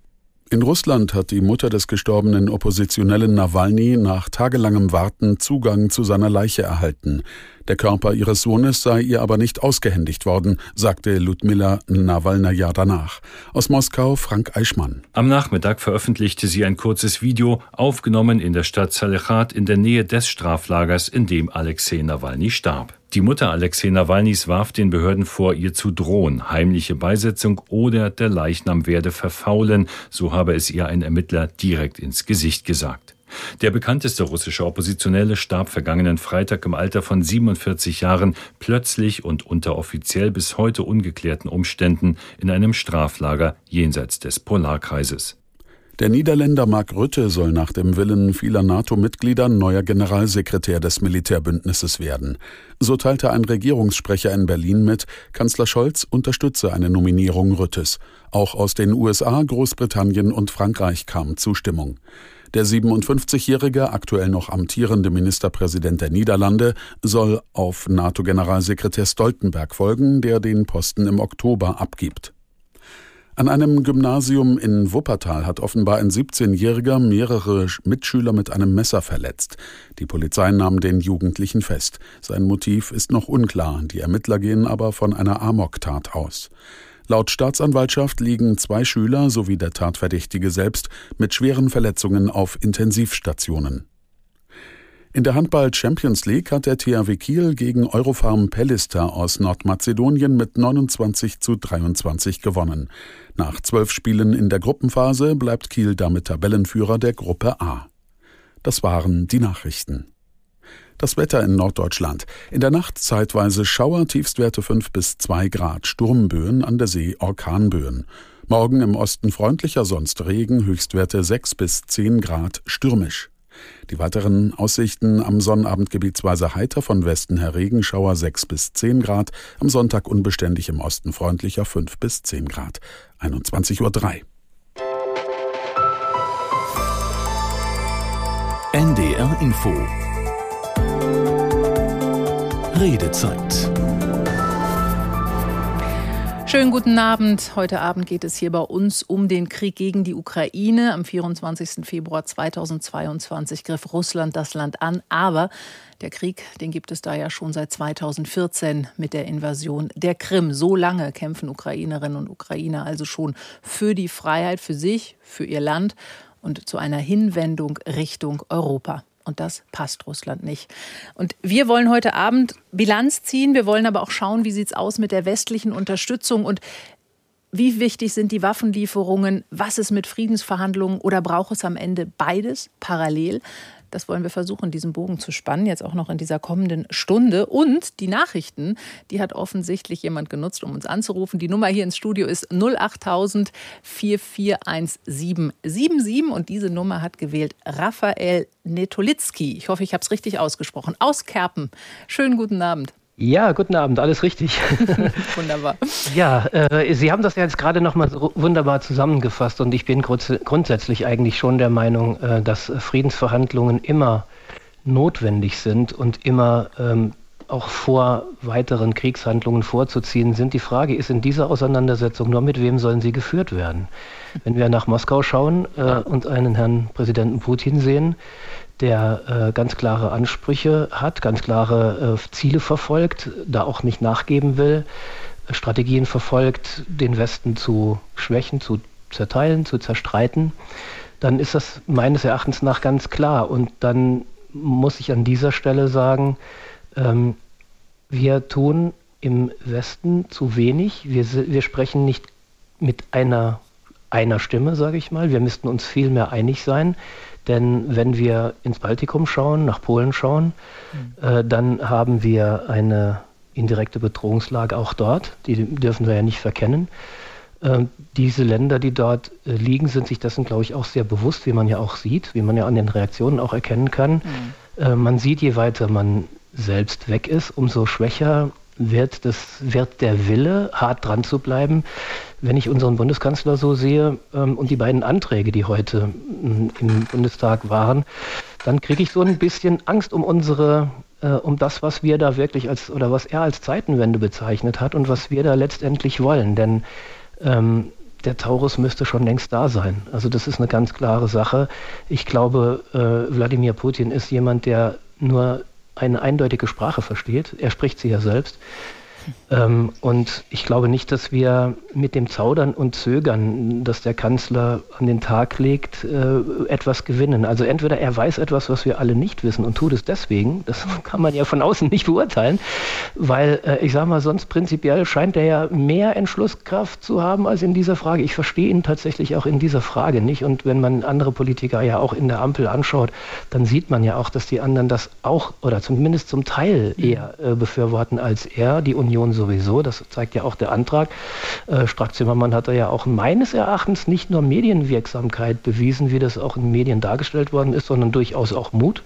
In Russland hat die Mutter des gestorbenen Oppositionellen Nawalny nach tagelangem Warten Zugang zu seiner Leiche erhalten. Der Körper ihres Sohnes sei ihr aber nicht ausgehändigt worden, sagte Ludmila Nawalnaja danach. Aus Moskau Frank Eichmann. Am Nachmittag veröffentlichte sie ein kurzes Video, aufgenommen in der Stadt Salechat in der Nähe des Straflagers, in dem Alexei Nawalny starb. Die Mutter Alexei Nawalnys warf den Behörden vor, ihr zu drohen, heimliche Beisetzung oder der Leichnam werde verfaulen, so habe es ihr ein Ermittler direkt ins Gesicht gesagt. Der bekannteste russische Oppositionelle starb vergangenen Freitag im Alter von 47 Jahren plötzlich und unter offiziell bis heute ungeklärten Umständen in einem Straflager jenseits des Polarkreises. Der Niederländer Mark Rutte soll nach dem Willen vieler NATO-Mitglieder neuer Generalsekretär des Militärbündnisses werden. So teilte ein Regierungssprecher in Berlin mit, Kanzler Scholz unterstütze eine Nominierung Rüttes. Auch aus den USA, Großbritannien und Frankreich kam Zustimmung. Der 57-jährige, aktuell noch amtierende Ministerpräsident der Niederlande soll auf NATO-Generalsekretär Stoltenberg folgen, der den Posten im Oktober abgibt. An einem Gymnasium in Wuppertal hat offenbar ein 17-Jähriger mehrere Mitschüler mit einem Messer verletzt. Die Polizei nahm den Jugendlichen fest. Sein Motiv ist noch unklar, die Ermittler gehen aber von einer Amoktat aus. Laut Staatsanwaltschaft liegen zwei Schüler sowie der Tatverdächtige selbst mit schweren Verletzungen auf Intensivstationen. In der Handball Champions League hat der THW Kiel gegen Eurofarm Pellister aus Nordmazedonien mit 29 zu 23 gewonnen. Nach zwölf Spielen in der Gruppenphase bleibt Kiel damit Tabellenführer der Gruppe A. Das waren die Nachrichten. Das Wetter in Norddeutschland. In der Nacht zeitweise Schauer, Tiefstwerte 5 bis 2 Grad, Sturmböen an der See, Orkanböen. Morgen im Osten freundlicher, sonst Regen, Höchstwerte 6 bis 10 Grad, stürmisch. Die weiteren Aussichten am Sonnabend gebietsweise heiter, von Westen her Regenschauer 6 bis 10 Grad, am Sonntag unbeständig im Osten freundlicher 5 bis 10 Grad. 21.03 Uhr. NDR Info Redezeit Schönen guten Abend. Heute Abend geht es hier bei uns um den Krieg gegen die Ukraine. Am 24. Februar 2022 griff Russland das Land an. Aber der Krieg, den gibt es da ja schon seit 2014 mit der Invasion der Krim. So lange kämpfen Ukrainerinnen und Ukrainer also schon für die Freiheit, für sich, für ihr Land und zu einer Hinwendung Richtung Europa. Und das passt Russland nicht. Und wir wollen heute Abend Bilanz ziehen. Wir wollen aber auch schauen, wie sieht es aus mit der westlichen Unterstützung und wie wichtig sind die Waffenlieferungen? Was ist mit Friedensverhandlungen? Oder braucht es am Ende beides parallel? Das wollen wir versuchen, diesen Bogen zu spannen, jetzt auch noch in dieser kommenden Stunde. Und die Nachrichten, die hat offensichtlich jemand genutzt, um uns anzurufen. Die Nummer hier ins Studio ist 08000 441777 und diese Nummer hat gewählt Raphael Netolitzki. Ich hoffe, ich habe es richtig ausgesprochen. Aus Kerpen. Schönen guten Abend. Ja, guten Abend, alles richtig. *laughs* Wunderbar. Ja, äh, Sie haben das ja jetzt gerade nochmal so wunderbar zusammengefasst und ich bin grunds grundsätzlich eigentlich schon der Meinung, äh, dass Friedensverhandlungen immer notwendig sind und immer ähm, auch vor weiteren Kriegshandlungen vorzuziehen sind. Die Frage ist in dieser Auseinandersetzung nur, mit wem sollen sie geführt werden? Wenn wir nach Moskau schauen äh, und einen Herrn Präsidenten Putin sehen, der äh, ganz klare Ansprüche hat, ganz klare äh, Ziele verfolgt, da auch nicht nachgeben will, Strategien verfolgt, den Westen zu schwächen, zu zerteilen, zu zerstreiten, dann ist das meines Erachtens nach ganz klar. Und dann muss ich an dieser Stelle sagen, ähm, wir tun im Westen zu wenig. Wir, wir sprechen nicht mit einer, einer Stimme, sage ich mal. Wir müssten uns viel mehr einig sein. Denn wenn wir ins Baltikum schauen, nach Polen schauen, mhm. äh, dann haben wir eine indirekte Bedrohungslage auch dort. Die dürfen wir ja nicht verkennen. Äh, diese Länder, die dort äh, liegen, sind sich dessen, glaube ich, auch sehr bewusst, wie man ja auch sieht, wie man ja an den Reaktionen auch erkennen kann. Mhm. Äh, man sieht, je weiter man selbst weg ist, umso schwächer wird, das, wird der Wille, hart dran zu bleiben. Wenn ich unseren Bundeskanzler so sehe ähm, und die beiden Anträge, die heute ähm, im Bundestag waren, dann kriege ich so ein bisschen Angst um unsere, äh, um das, was wir da wirklich als, oder was er als Zeitenwende bezeichnet hat und was wir da letztendlich wollen. Denn ähm, der Taurus müsste schon längst da sein. Also das ist eine ganz klare Sache. Ich glaube, äh, Wladimir Putin ist jemand, der nur eine eindeutige Sprache versteht. Er spricht sie ja selbst. Ähm, und ich glaube nicht, dass wir mit dem Zaudern und Zögern, das der Kanzler an den Tag legt, äh, etwas gewinnen. Also entweder er weiß etwas, was wir alle nicht wissen und tut es deswegen, *laughs* das kann man ja von außen nicht beurteilen, weil äh, ich sage mal, sonst prinzipiell scheint er ja mehr Entschlusskraft zu haben als in dieser Frage. Ich verstehe ihn tatsächlich auch in dieser Frage nicht. Und wenn man andere Politiker ja auch in der Ampel anschaut, dann sieht man ja auch, dass die anderen das auch oder zumindest zum Teil eher äh, befürworten als er. Die Union Union sowieso, das zeigt ja auch der Antrag. Äh, Strack-Zimmermann hat da ja auch meines Erachtens nicht nur Medienwirksamkeit bewiesen, wie das auch in Medien dargestellt worden ist, sondern durchaus auch Mut.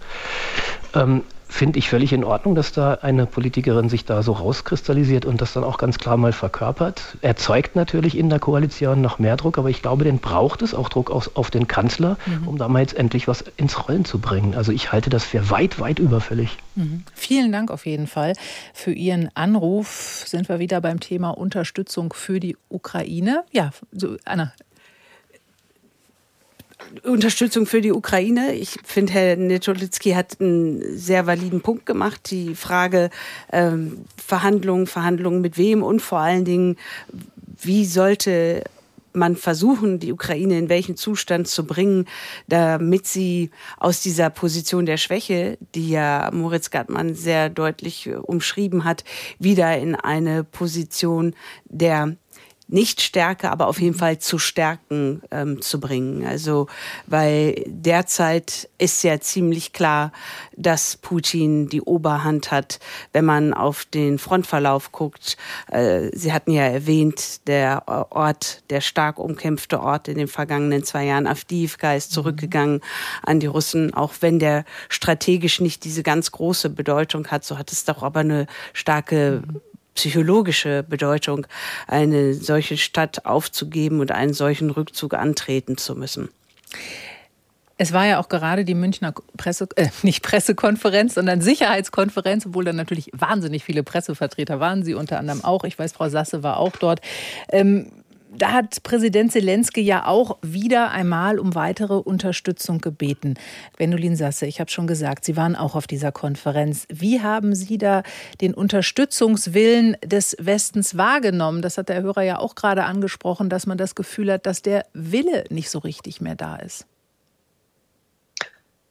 Ähm, finde ich völlig in Ordnung, dass da eine Politikerin sich da so rauskristallisiert und das dann auch ganz klar mal verkörpert. Erzeugt natürlich in der Koalition noch mehr Druck, aber ich glaube, den braucht es auch Druck auf, auf den Kanzler, mhm. um da mal jetzt endlich was ins Rollen zu bringen. Also ich halte das für weit, weit überfällig. Mhm. Vielen Dank auf jeden Fall für Ihren Anruf. Sind wir wieder beim Thema Unterstützung für die Ukraine. Ja, so, Anna, Unterstützung für die Ukraine. Ich finde, Herr Netolitzki hat einen sehr validen Punkt gemacht. Die Frage ähm, Verhandlungen, Verhandlungen mit wem und vor allen Dingen, wie sollte man versuchen, die Ukraine in welchen Zustand zu bringen, damit sie aus dieser Position der Schwäche, die ja Moritz Gattmann sehr deutlich umschrieben hat, wieder in eine Position der nicht Stärke, aber auf jeden Fall zu Stärken ähm, zu bringen. Also, weil derzeit ist ja ziemlich klar, dass Putin die Oberhand hat, wenn man auf den Frontverlauf guckt. Äh, Sie hatten ja erwähnt, der Ort, der stark umkämpfte Ort in den vergangenen zwei Jahren, Avdiivka, ist zurückgegangen an die Russen, auch wenn der strategisch nicht diese ganz große Bedeutung hat, so hat es doch aber eine starke psychologische Bedeutung, eine solche Stadt aufzugeben und einen solchen Rückzug antreten zu müssen. Es war ja auch gerade die Münchner Presse, äh, nicht Pressekonferenz, sondern Sicherheitskonferenz, obwohl da natürlich wahnsinnig viele Pressevertreter waren. Sie unter anderem auch. Ich weiß, Frau Sasse war auch dort. Ähm, da hat Präsident Zelensky ja auch wieder einmal um weitere Unterstützung gebeten. Gwendolin Sasse, ich habe schon gesagt, Sie waren auch auf dieser Konferenz. Wie haben Sie da den Unterstützungswillen des Westens wahrgenommen? Das hat der Hörer ja auch gerade angesprochen, dass man das Gefühl hat, dass der Wille nicht so richtig mehr da ist.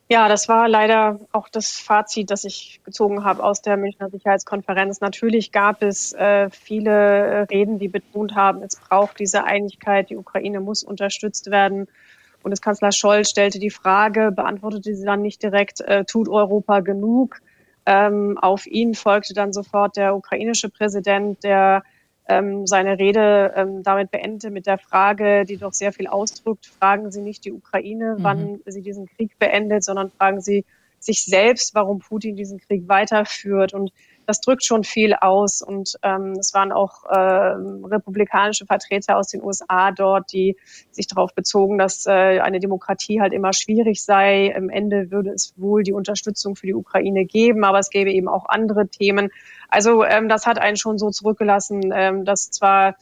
Ja, das war leider auch das Fazit, das ich gezogen habe aus der Münchner Sicherheitskonferenz. Natürlich gab es äh, viele Reden, die betont haben, es braucht diese Einigkeit, die Ukraine muss unterstützt werden. Bundeskanzler Scholz stellte die Frage, beantwortete sie dann nicht direkt, äh, tut Europa genug? Ähm, auf ihn folgte dann sofort der ukrainische Präsident, der ähm, seine Rede ähm, damit beendete mit der Frage, die doch sehr viel ausdrückt, fragen Sie nicht die Ukraine, mhm. wann sie diesen Krieg beendet, sondern fragen Sie sich selbst, warum Putin diesen Krieg weiterführt. Und das drückt schon viel aus. Und ähm, es waren auch äh, republikanische Vertreter aus den USA dort, die sich darauf bezogen, dass äh, eine Demokratie halt immer schwierig sei. Im Ende würde es wohl die Unterstützung für die Ukraine geben, aber es gäbe eben auch andere Themen. Also ähm, das hat einen schon so zurückgelassen, ähm, dass zwar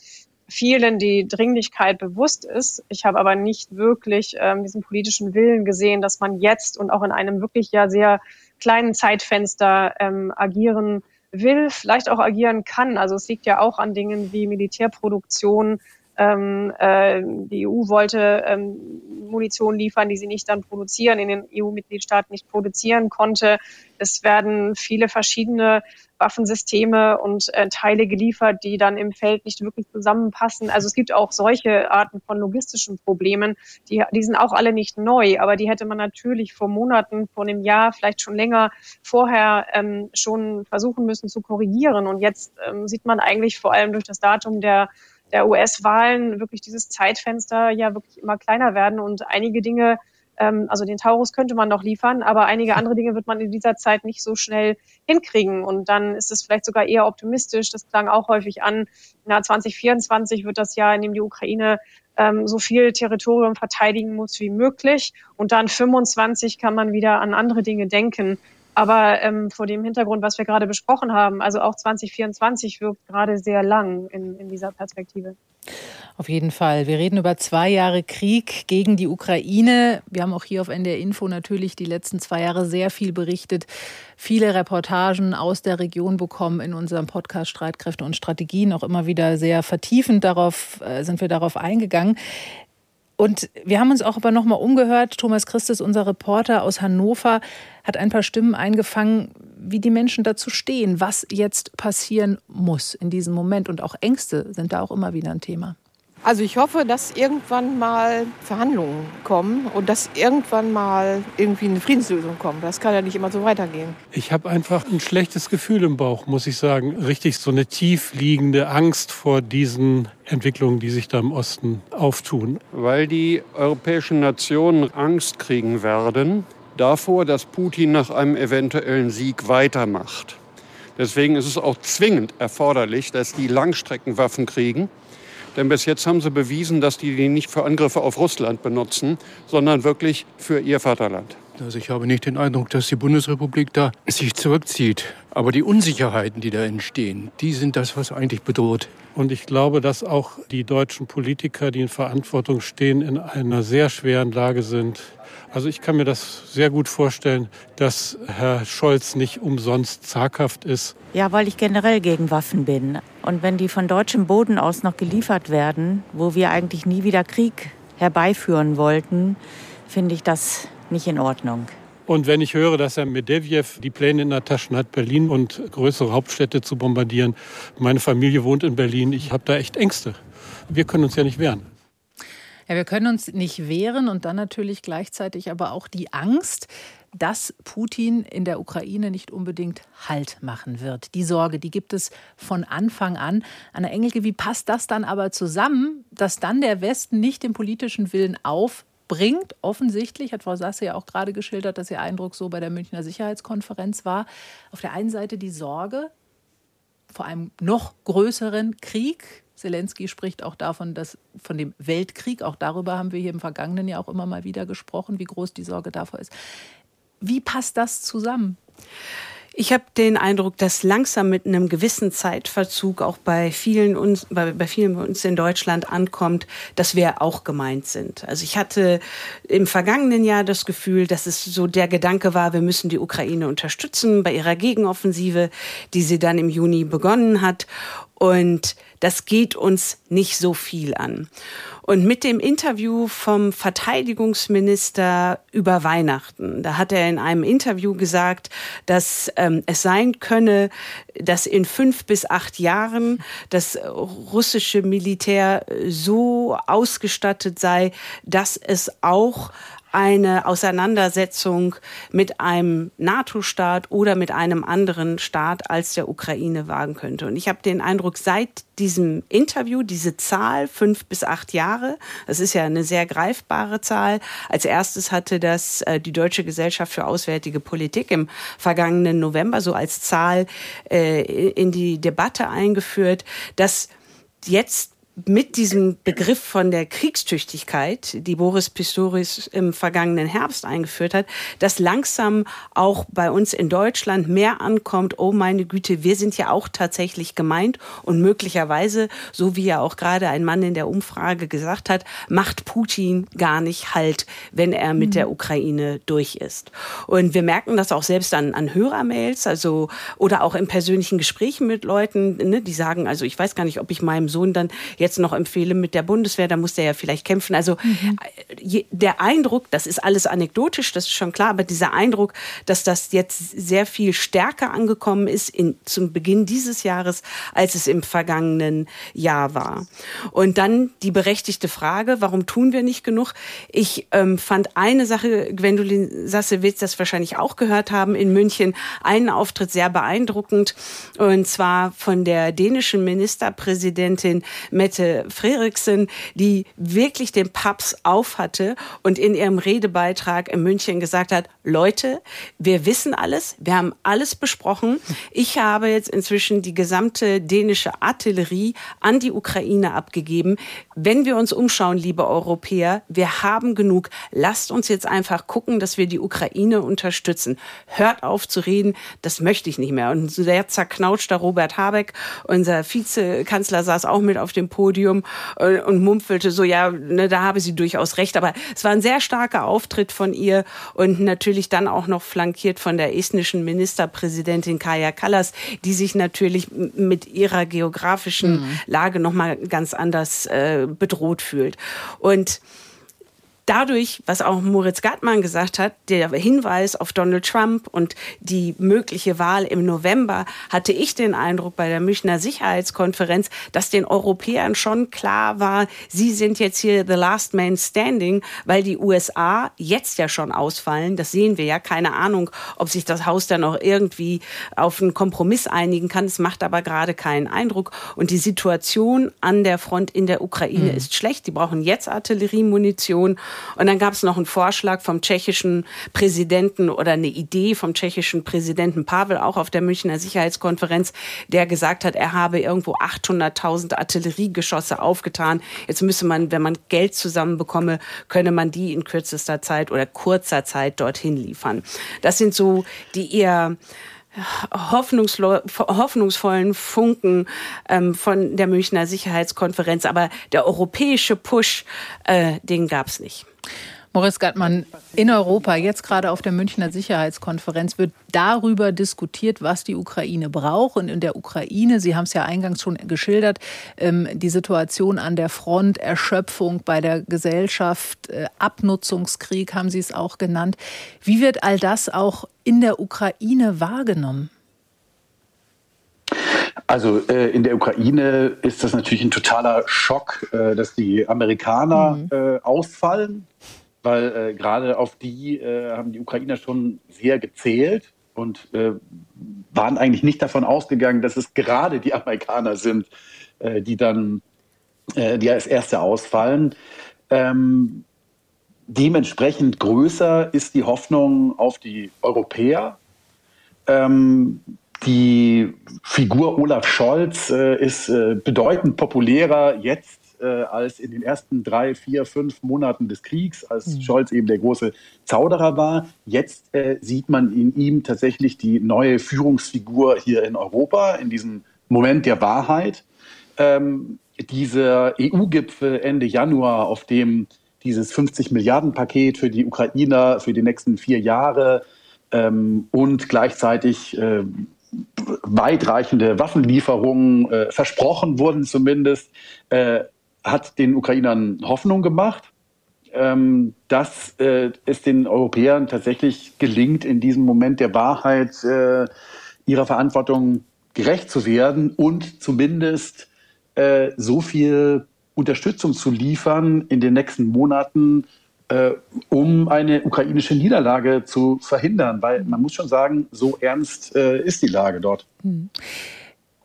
vielen die Dringlichkeit bewusst ist. Ich habe aber nicht wirklich ähm, diesen politischen Willen gesehen, dass man jetzt und auch in einem wirklich ja sehr kleinen Zeitfenster ähm, agieren will, vielleicht auch agieren kann. Also es liegt ja auch an Dingen wie Militärproduktion. Ähm, äh, die EU wollte ähm, Munition liefern, die sie nicht dann produzieren, in den EU-Mitgliedstaaten nicht produzieren konnte. Es werden viele verschiedene Waffensysteme und äh, Teile geliefert, die dann im Feld nicht wirklich zusammenpassen. Also es gibt auch solche Arten von logistischen Problemen, die, die sind auch alle nicht neu, aber die hätte man natürlich vor Monaten, vor einem Jahr, vielleicht schon länger vorher ähm, schon versuchen müssen zu korrigieren. Und jetzt ähm, sieht man eigentlich vor allem durch das Datum der der US-Wahlen wirklich dieses Zeitfenster ja wirklich immer kleiner werden und einige Dinge ähm, also den Taurus könnte man noch liefern, aber einige *laughs* andere Dinge wird man in dieser Zeit nicht so schnell hinkriegen. Und dann ist es vielleicht sogar eher optimistisch. Das klang auch häufig an. Na, 2024 wird das Jahr, in dem die Ukraine ähm, so viel Territorium verteidigen muss wie möglich. Und dann 25 kann man wieder an andere Dinge denken. Aber ähm, vor dem Hintergrund, was wir gerade besprochen haben, also auch 2024 wirkt gerade sehr lang in, in dieser Perspektive. Auf jeden Fall. Wir reden über zwei Jahre Krieg gegen die Ukraine. Wir haben auch hier auf NDR Info natürlich die letzten zwei Jahre sehr viel berichtet, viele Reportagen aus der Region bekommen in unserem Podcast Streitkräfte und Strategien. Auch immer wieder sehr vertiefend darauf äh, sind wir darauf eingegangen. Und wir haben uns auch aber nochmal umgehört. Thomas Christus, unser Reporter aus Hannover, hat ein paar Stimmen eingefangen, wie die Menschen dazu stehen, was jetzt passieren muss in diesem Moment. Und auch Ängste sind da auch immer wieder ein Thema. Also ich hoffe, dass irgendwann mal Verhandlungen kommen und dass irgendwann mal irgendwie eine Friedenslösung kommt. Das kann ja nicht immer so weitergehen. Ich habe einfach ein schlechtes Gefühl im Bauch, muss ich sagen. Richtig so eine tief liegende Angst vor diesen Entwicklungen, die sich da im Osten auftun. Weil die europäischen Nationen Angst kriegen werden davor, dass Putin nach einem eventuellen Sieg weitermacht. Deswegen ist es auch zwingend erforderlich, dass die Langstreckenwaffen kriegen denn bis jetzt haben sie bewiesen, dass die die nicht für Angriffe auf Russland benutzen, sondern wirklich für ihr Vaterland. Also ich habe nicht den Eindruck, dass die Bundesrepublik da sich zurückzieht. Aber die Unsicherheiten, die da entstehen, die sind das, was eigentlich bedroht. Und ich glaube, dass auch die deutschen Politiker, die in Verantwortung stehen, in einer sehr schweren Lage sind. Also ich kann mir das sehr gut vorstellen, dass Herr Scholz nicht umsonst zaghaft ist. Ja, weil ich generell gegen Waffen bin. Und wenn die von deutschem Boden aus noch geliefert werden, wo wir eigentlich nie wieder Krieg herbeiführen wollten, finde ich das nicht in Ordnung. Und wenn ich höre, dass Herr Medvedev die Pläne in der Tasche hat, Berlin und größere Hauptstädte zu bombardieren, meine Familie wohnt in Berlin, ich habe da echt Ängste. wir können uns ja nicht wehren. Ja, wir können uns nicht wehren und dann natürlich gleichzeitig aber auch die Angst, dass Putin in der Ukraine nicht unbedingt Halt machen wird. Die Sorge, die gibt es von Anfang an. Anna Engelke, wie passt das dann aber zusammen, dass dann der Westen nicht den politischen Willen aufbringt? Offensichtlich hat Frau Sasse ja auch gerade geschildert, dass ihr Eindruck so bei der Münchner Sicherheitskonferenz war. Auf der einen Seite die Sorge vor einem noch größeren Krieg, Zelensky spricht auch davon, dass von dem Weltkrieg, auch darüber haben wir hier im vergangenen Jahr auch immer mal wieder gesprochen, wie groß die Sorge davor ist. Wie passt das zusammen? Ich habe den Eindruck, dass langsam mit einem gewissen Zeitverzug auch bei vielen uns, bei, bei vielen uns in Deutschland ankommt, dass wir auch gemeint sind. Also ich hatte im vergangenen Jahr das Gefühl, dass es so der Gedanke war, wir müssen die Ukraine unterstützen bei ihrer Gegenoffensive, die sie dann im Juni begonnen hat. Und das geht uns nicht so viel an. Und mit dem Interview vom Verteidigungsminister über Weihnachten, da hat er in einem Interview gesagt, dass ähm, es sein könne, dass in fünf bis acht Jahren das russische Militär so ausgestattet sei, dass es auch eine Auseinandersetzung mit einem NATO-Staat oder mit einem anderen Staat als der Ukraine wagen könnte. Und ich habe den Eindruck, seit diesem Interview, diese Zahl, fünf bis acht Jahre, das ist ja eine sehr greifbare Zahl. Als erstes hatte das äh, die Deutsche Gesellschaft für Auswärtige Politik im vergangenen November so als Zahl äh, in die Debatte eingeführt, dass jetzt mit diesem Begriff von der Kriegstüchtigkeit, die Boris Pistorius im vergangenen Herbst eingeführt hat, dass langsam auch bei uns in Deutschland mehr ankommt, oh meine Güte, wir sind ja auch tatsächlich gemeint und möglicherweise, so wie ja auch gerade ein Mann in der Umfrage gesagt hat, macht Putin gar nicht Halt, wenn er mit mhm. der Ukraine durch ist. Und wir merken das auch selbst an, an Hörermails, also oder auch in persönlichen Gesprächen mit Leuten, ne, die sagen, also ich weiß gar nicht, ob ich meinem Sohn dann jetzt noch empfehle mit der Bundeswehr, da muss der ja vielleicht kämpfen. Also mhm. der Eindruck, das ist alles anekdotisch, das ist schon klar, aber dieser Eindruck, dass das jetzt sehr viel stärker angekommen ist in, zum Beginn dieses Jahres, als es im vergangenen Jahr war. Und dann die berechtigte Frage, warum tun wir nicht genug? Ich ähm, fand eine Sache, Gwendolin Sasse wird das wahrscheinlich auch gehört haben in München, einen Auftritt sehr beeindruckend und zwar von der dänischen Ministerpräsidentin Mette Annette Freriksen, die wirklich den Paps auf hatte und in ihrem Redebeitrag in München gesagt hat, Leute, wir wissen alles, wir haben alles besprochen. Ich habe jetzt inzwischen die gesamte dänische Artillerie an die Ukraine abgegeben. Wenn wir uns umschauen, liebe Europäer, wir haben genug. Lasst uns jetzt einfach gucken, dass wir die Ukraine unterstützen. Hört auf zu reden, das möchte ich nicht mehr. Und sehr zerknautschter Robert Habeck, unser Vizekanzler, saß auch mit auf dem Podium äh, und mumpfelte so, ja, ne, da habe sie durchaus recht. Aber es war ein sehr starker Auftritt von ihr und natürlich dann auch noch flankiert von der estnischen Ministerpräsidentin Kaja Kallas, die sich natürlich mit ihrer geografischen mhm. Lage nochmal ganz anders äh, bedroht fühlt. Und dadurch, was auch Moritz Gartmann gesagt hat, der Hinweis auf Donald Trump und die mögliche Wahl im November, hatte ich den Eindruck bei der Münchner Sicherheitskonferenz, dass den Europäern schon klar war, sie sind jetzt hier the last man standing, weil die USA jetzt ja schon ausfallen. Das sehen wir ja. Keine Ahnung, ob sich das Haus dann noch irgendwie auf einen Kompromiss einigen kann. Es macht aber gerade keinen Eindruck. Und die Situation an der Front in der Ukraine mhm. ist schlecht. Die brauchen jetzt Artilleriemunition. Und dann gab es noch einen Vorschlag vom tschechischen Präsidenten oder eine Idee vom tschechischen Präsidenten Pavel, auch auf der Münchner Sicherheitskonferenz, der gesagt hat, er habe irgendwo 800.000 Artilleriegeschosse aufgetan. Jetzt müsse man, wenn man Geld zusammenbekomme, könne man die in kürzester Zeit oder kurzer Zeit dorthin liefern. Das sind so die eher hoffnungsvollen Funken ähm, von der Münchner Sicherheitskonferenz. Aber der europäische Push, äh, den gab es nicht. Moritz Gattmann, in Europa, jetzt gerade auf der Münchner Sicherheitskonferenz, wird darüber diskutiert, was die Ukraine braucht. Und in der Ukraine, Sie haben es ja eingangs schon geschildert, ähm, die Situation an der Front, Erschöpfung bei der Gesellschaft, äh, Abnutzungskrieg haben Sie es auch genannt. Wie wird all das auch in der Ukraine wahrgenommen? Also äh, in der Ukraine ist das natürlich ein totaler Schock, äh, dass die Amerikaner mhm. äh, ausfallen, weil äh, gerade auf die äh, haben die Ukrainer schon sehr gezählt und äh, waren eigentlich nicht davon ausgegangen, dass es gerade die Amerikaner sind, die dann die als erste ausfallen. Ähm, dementsprechend größer ist die Hoffnung auf die Europäer. Ähm, die Figur Olaf Scholz äh, ist äh, bedeutend populärer jetzt äh, als in den ersten drei, vier, fünf Monaten des Kriegs, als mhm. Scholz eben der große Zauderer war. Jetzt äh, sieht man in ihm tatsächlich die neue Führungsfigur hier in Europa, in diesem Moment der Wahrheit. Ähm, dieser EU-Gipfel Ende Januar, auf dem dieses 50 Milliarden Paket für die Ukrainer für die nächsten vier Jahre ähm, und gleichzeitig äh, weitreichende Waffenlieferungen äh, versprochen wurden zumindest, äh, hat den Ukrainern Hoffnung gemacht, ähm, dass äh, es den Europäern tatsächlich gelingt, in diesem Moment der Wahrheit äh, ihrer Verantwortung gerecht zu werden und zumindest äh, so viel Unterstützung zu liefern in den nächsten Monaten, äh, um eine ukrainische Niederlage zu verhindern. Weil man muss schon sagen, so ernst äh, ist die Lage dort. Hm.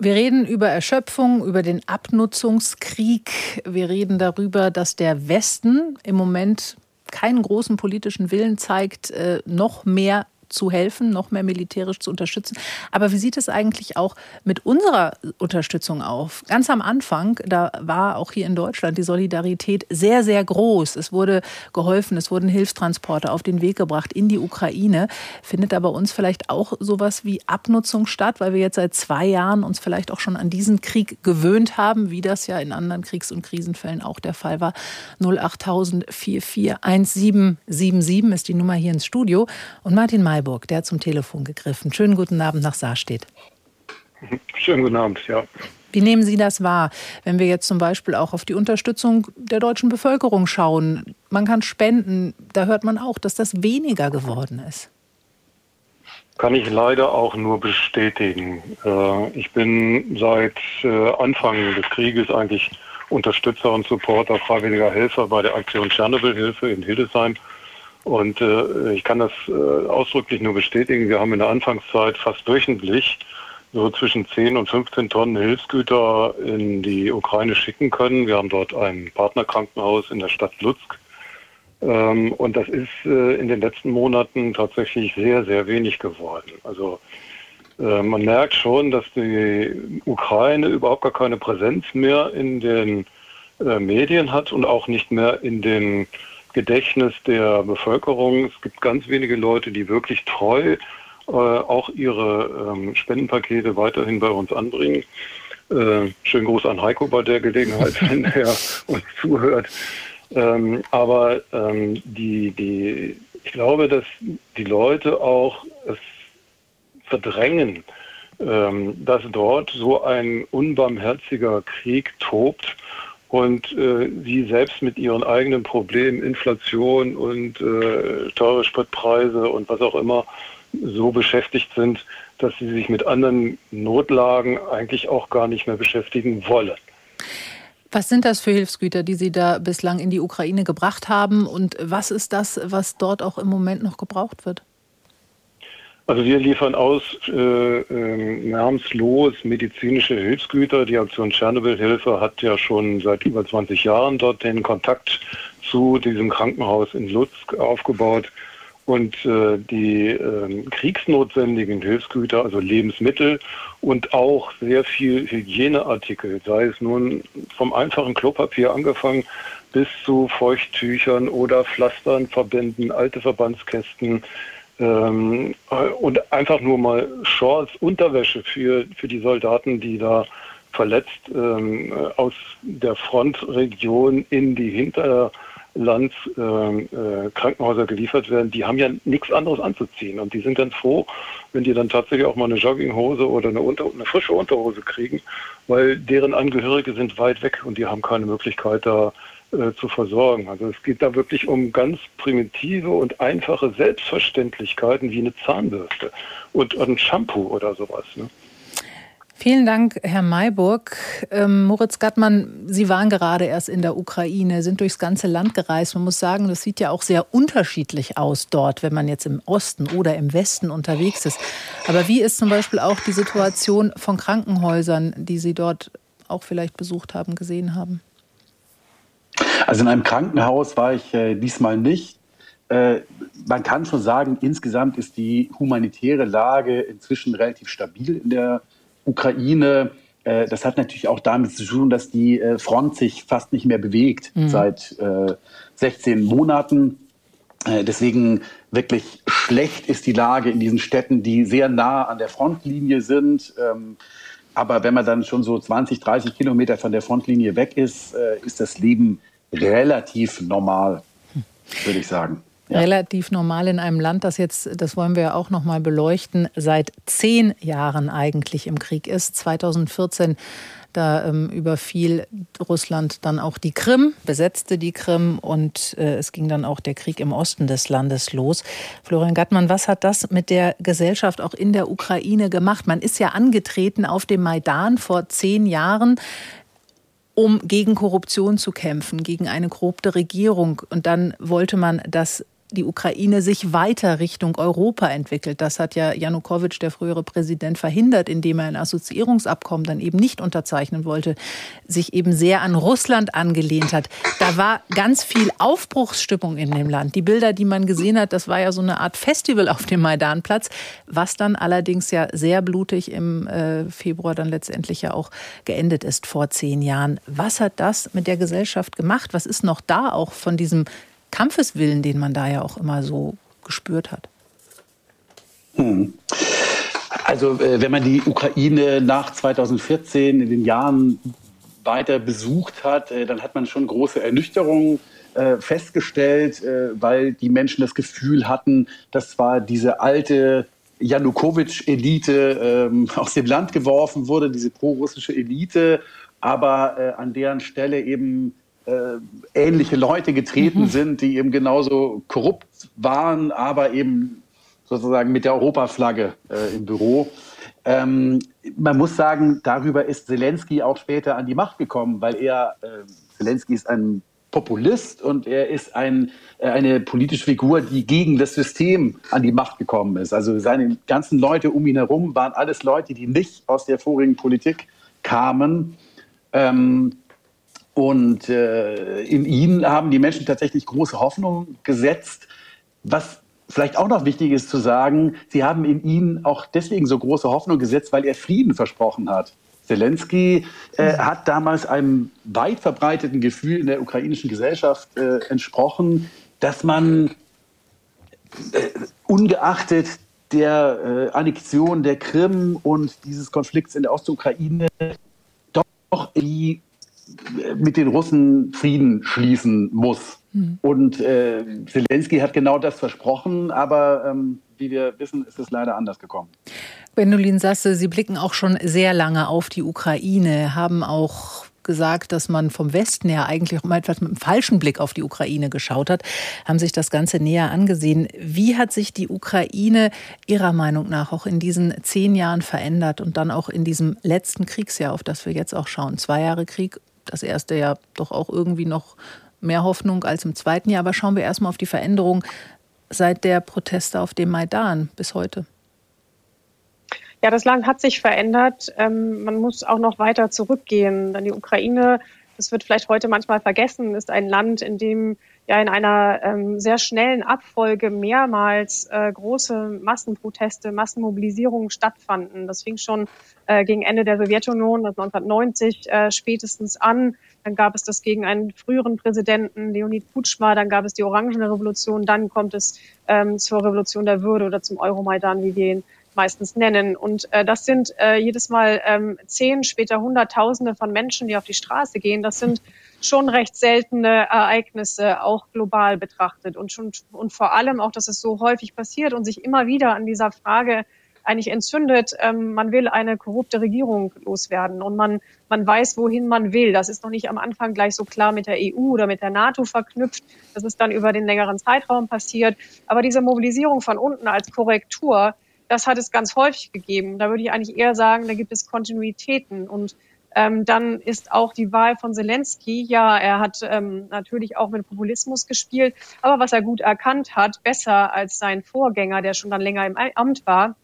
Wir reden über Erschöpfung, über den Abnutzungskrieg. Wir reden darüber, dass der Westen im Moment keinen großen politischen Willen zeigt, äh, noch mehr zu helfen, noch mehr militärisch zu unterstützen. Aber wie sieht es eigentlich auch mit unserer Unterstützung auf? Ganz am Anfang, da war auch hier in Deutschland die Solidarität sehr, sehr groß. Es wurde geholfen, es wurden Hilfstransporte auf den Weg gebracht in die Ukraine. Findet da bei uns vielleicht auch sowas wie Abnutzung statt, weil wir jetzt seit zwei Jahren uns vielleicht auch schon an diesen Krieg gewöhnt haben, wie das ja in anderen Kriegs- und Krisenfällen auch der Fall war. 08000 441777 ist die Nummer hier ins Studio. Und Martin May Freiburg, der hat zum Telefon gegriffen. Schönen guten Abend nach Saarstedt. Schönen guten Abend, ja. Wie nehmen Sie das wahr, wenn wir jetzt zum Beispiel auch auf die Unterstützung der deutschen Bevölkerung schauen? Man kann spenden, da hört man auch, dass das weniger geworden ist. Kann ich leider auch nur bestätigen. Äh, ich bin seit äh, Anfang des Krieges eigentlich Unterstützer und Supporter freiwilliger Helfer bei der Aktion Tschernobyl-Hilfe in Hildesheim und äh, ich kann das äh, ausdrücklich nur bestätigen. Wir haben in der Anfangszeit fast wöchentlich so zwischen 10 und 15 Tonnen Hilfsgüter in die Ukraine schicken können. Wir haben dort ein Partnerkrankenhaus in der Stadt Lutsk. Ähm, und das ist äh, in den letzten Monaten tatsächlich sehr, sehr wenig geworden. Also äh, man merkt schon, dass die Ukraine überhaupt gar keine Präsenz mehr in den äh, Medien hat und auch nicht mehr in den Gedächtnis der Bevölkerung. Es gibt ganz wenige Leute, die wirklich treu äh, auch ihre ähm, Spendenpakete weiterhin bei uns anbringen. Äh, schönen Gruß an Heiko bei der Gelegenheit, *laughs* wenn er uns zuhört. Ähm, aber ähm, die, die, ich glaube, dass die Leute auch es verdrängen, ähm, dass dort so ein unbarmherziger Krieg tobt und äh, sie selbst mit ihren eigenen Problemen, Inflation und äh, teure Spritpreise und was auch immer, so beschäftigt sind, dass sie sich mit anderen Notlagen eigentlich auch gar nicht mehr beschäftigen wollen. Was sind das für Hilfsgüter, die Sie da bislang in die Ukraine gebracht haben? Und was ist das, was dort auch im Moment noch gebraucht wird? Also wir liefern aus äh, äh, namenslos medizinische Hilfsgüter. Die Aktion Tschernobyl-Hilfe hat ja schon seit über 20 Jahren dort den Kontakt zu diesem Krankenhaus in Lutsk aufgebaut. Und äh, die äh, kriegsnotwendigen Hilfsgüter, also Lebensmittel und auch sehr viel Hygieneartikel, sei es nun vom einfachen Klopapier angefangen bis zu Feuchttüchern oder Pflastern, Verbänden, alte Verbandskästen, ähm, und einfach nur mal Shorts, Unterwäsche für, für die Soldaten, die da verletzt ähm, aus der Frontregion in die Hinterlandskrankenhäuser ähm, äh, geliefert werden, die haben ja nichts anderes anzuziehen. Und die sind dann froh, wenn die dann tatsächlich auch mal eine Jogginghose oder eine, Unter eine frische Unterhose kriegen, weil deren Angehörige sind weit weg und die haben keine Möglichkeit da äh, zu versorgen. Also es geht da wirklich um ganz primitive und einfache Selbstverständlichkeiten wie eine Zahnbürste und ein Shampoo oder sowas. Ne? Vielen Dank, Herr Mayburg. Ähm, Moritz Gattmann, Sie waren gerade erst in der Ukraine, sind durchs ganze Land gereist. Man muss sagen, das sieht ja auch sehr unterschiedlich aus dort, wenn man jetzt im Osten oder im Westen unterwegs ist. Aber wie ist zum Beispiel auch die Situation von Krankenhäusern, die Sie dort auch vielleicht besucht haben, gesehen haben? Also in einem Krankenhaus war ich äh, diesmal nicht. Äh, man kann schon sagen, insgesamt ist die humanitäre Lage inzwischen relativ stabil in der Ukraine. Äh, das hat natürlich auch damit zu tun, dass die äh, Front sich fast nicht mehr bewegt mhm. seit 16 Monaten. Deswegen wirklich schlecht ist die Lage in diesen Städten, die sehr nah an der Frontlinie sind. Ähm, aber wenn man dann schon so 20, 30 Kilometer von der Frontlinie weg ist, ist das Leben relativ normal, würde ich sagen ja. relativ normal in einem Land, das jetzt, das wollen wir ja auch noch mal beleuchten, seit zehn Jahren eigentlich im Krieg ist. 2014 da ähm, überfiel Russland dann auch die Krim, besetzte die Krim und äh, es ging dann auch der Krieg im Osten des Landes los. Florian Gattmann, was hat das mit der Gesellschaft auch in der Ukraine gemacht? Man ist ja angetreten auf dem Maidan vor zehn Jahren um gegen Korruption zu kämpfen, gegen eine korrupte Regierung. Und dann wollte man, dass die Ukraine sich weiter Richtung Europa entwickelt. Das hat ja Janukowitsch, der frühere Präsident, verhindert, indem er ein Assoziierungsabkommen dann eben nicht unterzeichnen wollte, sich eben sehr an Russland angelehnt hat. Da war ganz viel Aufbruchsstimmung in dem Land. Die Bilder, die man gesehen hat, das war ja so eine Art Festival auf dem Maidanplatz, was dann allerdings ja sehr blutig im äh, Februar dann letztendlich ja auch geendet ist vor zehn Jahren. Was hat das mit der Gesellschaft gemacht? Was ist noch da auch von diesem Kampfeswillen, den man da ja auch immer so gespürt hat? Hm. Also äh, wenn man die Ukraine nach 2014 in den Jahren weiter besucht hat, äh, dann hat man schon große Ernüchterungen äh, festgestellt, weil die Menschen das Gefühl hatten, dass zwar diese alte Janukowitsch-Elite ähm, *laughs* aus dem Land geworfen wurde, diese prorussische Elite, aber an deren Stelle eben ähnliche Leute getreten mhm. sind, die eben genauso korrupt waren, aber eben sozusagen mit der Europaflagge äh, im Büro. Ähm, man muss sagen, darüber ist Zelensky auch später an die Macht gekommen, weil er, äh, Zelensky ist ein Populist und er ist ein, äh, eine politische Figur, die gegen das System an die Macht gekommen ist. Also seine ganzen Leute um ihn herum waren alles Leute, die nicht aus der vorigen Politik kamen. Ähm, und äh, in ihn haben die Menschen tatsächlich große Hoffnung gesetzt. Was vielleicht auch noch wichtig ist zu sagen, sie haben in ihn auch deswegen so große Hoffnung gesetzt, weil er Frieden versprochen hat. Zelensky äh, hat damals einem weit verbreiteten Gefühl in der ukrainischen Gesellschaft äh, entsprochen, dass man äh, ungeachtet der äh, Annexion der Krim und dieses Konflikts in der Ostukraine doch die mit den Russen Frieden schließen muss. Mhm. Und äh, Zelensky hat genau das versprochen, aber ähm, wie wir wissen, ist es leider anders gekommen. Gwendolin Sasse, Sie blicken auch schon sehr lange auf die Ukraine, haben auch gesagt, dass man vom Westen her eigentlich mal etwas mit einem falschen Blick auf die Ukraine geschaut hat, haben sich das Ganze näher angesehen. Wie hat sich die Ukraine Ihrer Meinung nach auch in diesen zehn Jahren verändert und dann auch in diesem letzten Kriegsjahr, auf das wir jetzt auch schauen? Zwei Jahre Krieg das erste ja doch auch irgendwie noch mehr Hoffnung als im zweiten Jahr. Aber schauen wir erstmal auf die Veränderung seit der Proteste auf dem Maidan bis heute. Ja, das Land hat sich verändert. Ähm, man muss auch noch weiter zurückgehen. Denn die Ukraine, das wird vielleicht heute manchmal vergessen, ist ein Land, in dem ja in einer ähm, sehr schnellen Abfolge mehrmals äh, große Massenproteste, Massenmobilisierungen stattfanden. Das fing schon äh, gegen Ende der Sowjetunion 1990 äh, spätestens an. Dann gab es das gegen einen früheren Präsidenten, Leonid Kutschma. Dann gab es die Orangene Revolution. Dann kommt es ähm, zur Revolution der Würde oder zum Euromaidan, wie wir ihn meistens nennen. Und äh, das sind äh, jedes Mal ähm, zehn, später Hunderttausende von Menschen, die auf die Straße gehen. Das sind schon recht seltene Ereignisse, auch global betrachtet. Und, schon, und vor allem auch, dass es so häufig passiert und sich immer wieder an dieser Frage eigentlich entzündet, ähm, man will eine korrupte Regierung loswerden und man, man weiß, wohin man will. Das ist noch nicht am Anfang gleich so klar mit der EU oder mit der NATO verknüpft. Das ist dann über den längeren Zeitraum passiert. Aber diese Mobilisierung von unten als Korrektur, das hat es ganz häufig gegeben. Da würde ich eigentlich eher sagen, da gibt es Kontinuitäten und ähm, dann ist auch die Wahl von Zelensky, ja, er hat ähm, natürlich auch mit Populismus gespielt, aber was er gut erkannt hat, besser als sein Vorgänger, der schon dann länger im Amt war,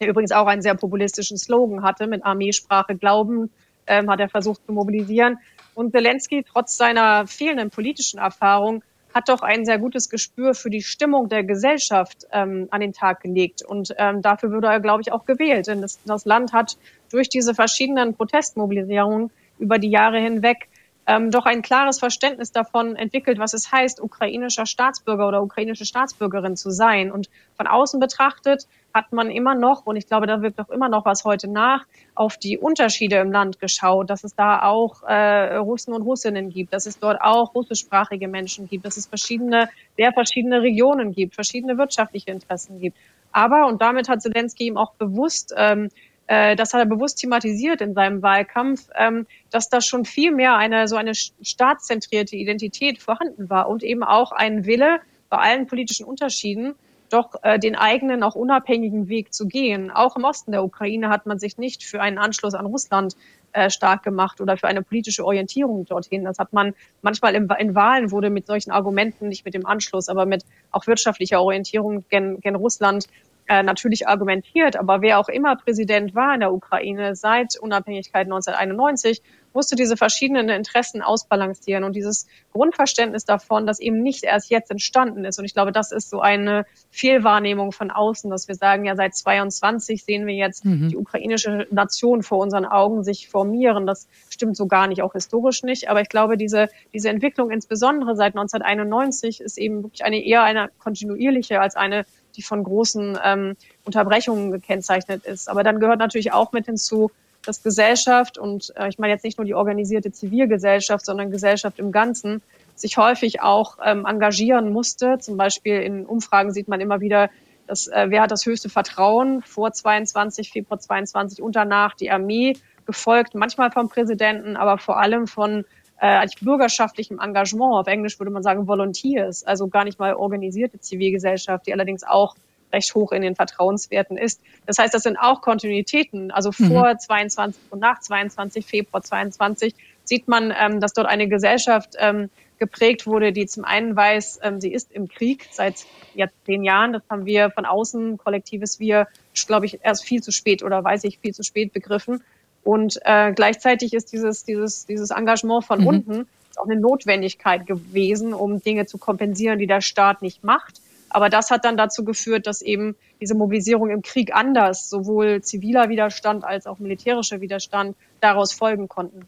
der übrigens auch einen sehr populistischen Slogan hatte, mit Armeesprache Glauben, ähm, hat er versucht zu mobilisieren. Und Zelensky, trotz seiner fehlenden politischen Erfahrung, hat doch ein sehr gutes Gespür für die Stimmung der Gesellschaft ähm, an den Tag gelegt. Und ähm, dafür würde er, glaube ich, auch gewählt. Denn das, das Land hat durch diese verschiedenen Protestmobilisierungen über die Jahre hinweg ähm, doch ein klares Verständnis davon entwickelt, was es heißt, ukrainischer Staatsbürger oder ukrainische Staatsbürgerin zu sein. Und von außen betrachtet hat man immer noch, und ich glaube, da wirkt auch immer noch was heute nach, auf die Unterschiede im Land geschaut, dass es da auch äh, Russen und Russinnen gibt, dass es dort auch russischsprachige Menschen gibt, dass es verschiedene, sehr verschiedene Regionen gibt, verschiedene wirtschaftliche Interessen gibt. Aber, und damit hat Zelensky ihm auch bewusst ähm, äh, das hat er bewusst thematisiert in seinem Wahlkampf, ähm, dass da schon viel mehr eine so eine staatszentrierte Identität vorhanden war und eben auch ein Wille bei allen politischen Unterschieden doch äh, den eigenen, auch unabhängigen Weg zu gehen. Auch im Osten der Ukraine hat man sich nicht für einen Anschluss an Russland äh, stark gemacht oder für eine politische Orientierung dorthin. Das hat man manchmal in Wahlen wurde mit solchen Argumenten, nicht mit dem Anschluss, aber mit auch wirtschaftlicher Orientierung gen, gen Russland äh, natürlich argumentiert, aber wer auch immer Präsident war in der Ukraine seit Unabhängigkeit 1991, musste diese verschiedenen Interessen ausbalancieren und dieses Grundverständnis davon, das eben nicht erst jetzt entstanden ist. Und ich glaube, das ist so eine Fehlwahrnehmung von außen, dass wir sagen, ja, seit 22 sehen wir jetzt mhm. die ukrainische Nation vor unseren Augen sich formieren. Das stimmt so gar nicht, auch historisch nicht. Aber ich glaube, diese, diese Entwicklung insbesondere seit 1991 ist eben wirklich eine eher eine kontinuierliche als eine die von großen ähm, Unterbrechungen gekennzeichnet ist. Aber dann gehört natürlich auch mit hinzu, dass Gesellschaft und äh, ich meine jetzt nicht nur die organisierte Zivilgesellschaft, sondern Gesellschaft im Ganzen sich häufig auch ähm, engagieren musste. Zum Beispiel in Umfragen sieht man immer wieder, dass äh, wer hat das höchste Vertrauen vor 22, Februar 22 und danach die Armee gefolgt, manchmal vom Präsidenten, aber vor allem von äh, bürgerschaftlichem Engagement. Auf Englisch würde man sagen Volunteers, also gar nicht mal organisierte Zivilgesellschaft, die allerdings auch recht hoch in den Vertrauenswerten ist. Das heißt, das sind auch Kontinuitäten. Also mhm. vor mhm. 22 und nach 22, Februar 22 sieht man, ähm, dass dort eine Gesellschaft ähm, geprägt wurde, die zum einen weiß, ähm, sie ist im Krieg seit jetzt zehn Jahren. Das haben wir von außen, kollektives Wir, glaube ich, erst viel zu spät oder weiß ich viel zu spät begriffen. Und äh, gleichzeitig ist dieses, dieses, dieses Engagement von mhm. unten auch eine Notwendigkeit gewesen, um Dinge zu kompensieren, die der Staat nicht macht. Aber das hat dann dazu geführt, dass eben diese Mobilisierung im Krieg anders, sowohl ziviler Widerstand als auch militärischer Widerstand, daraus folgen konnten.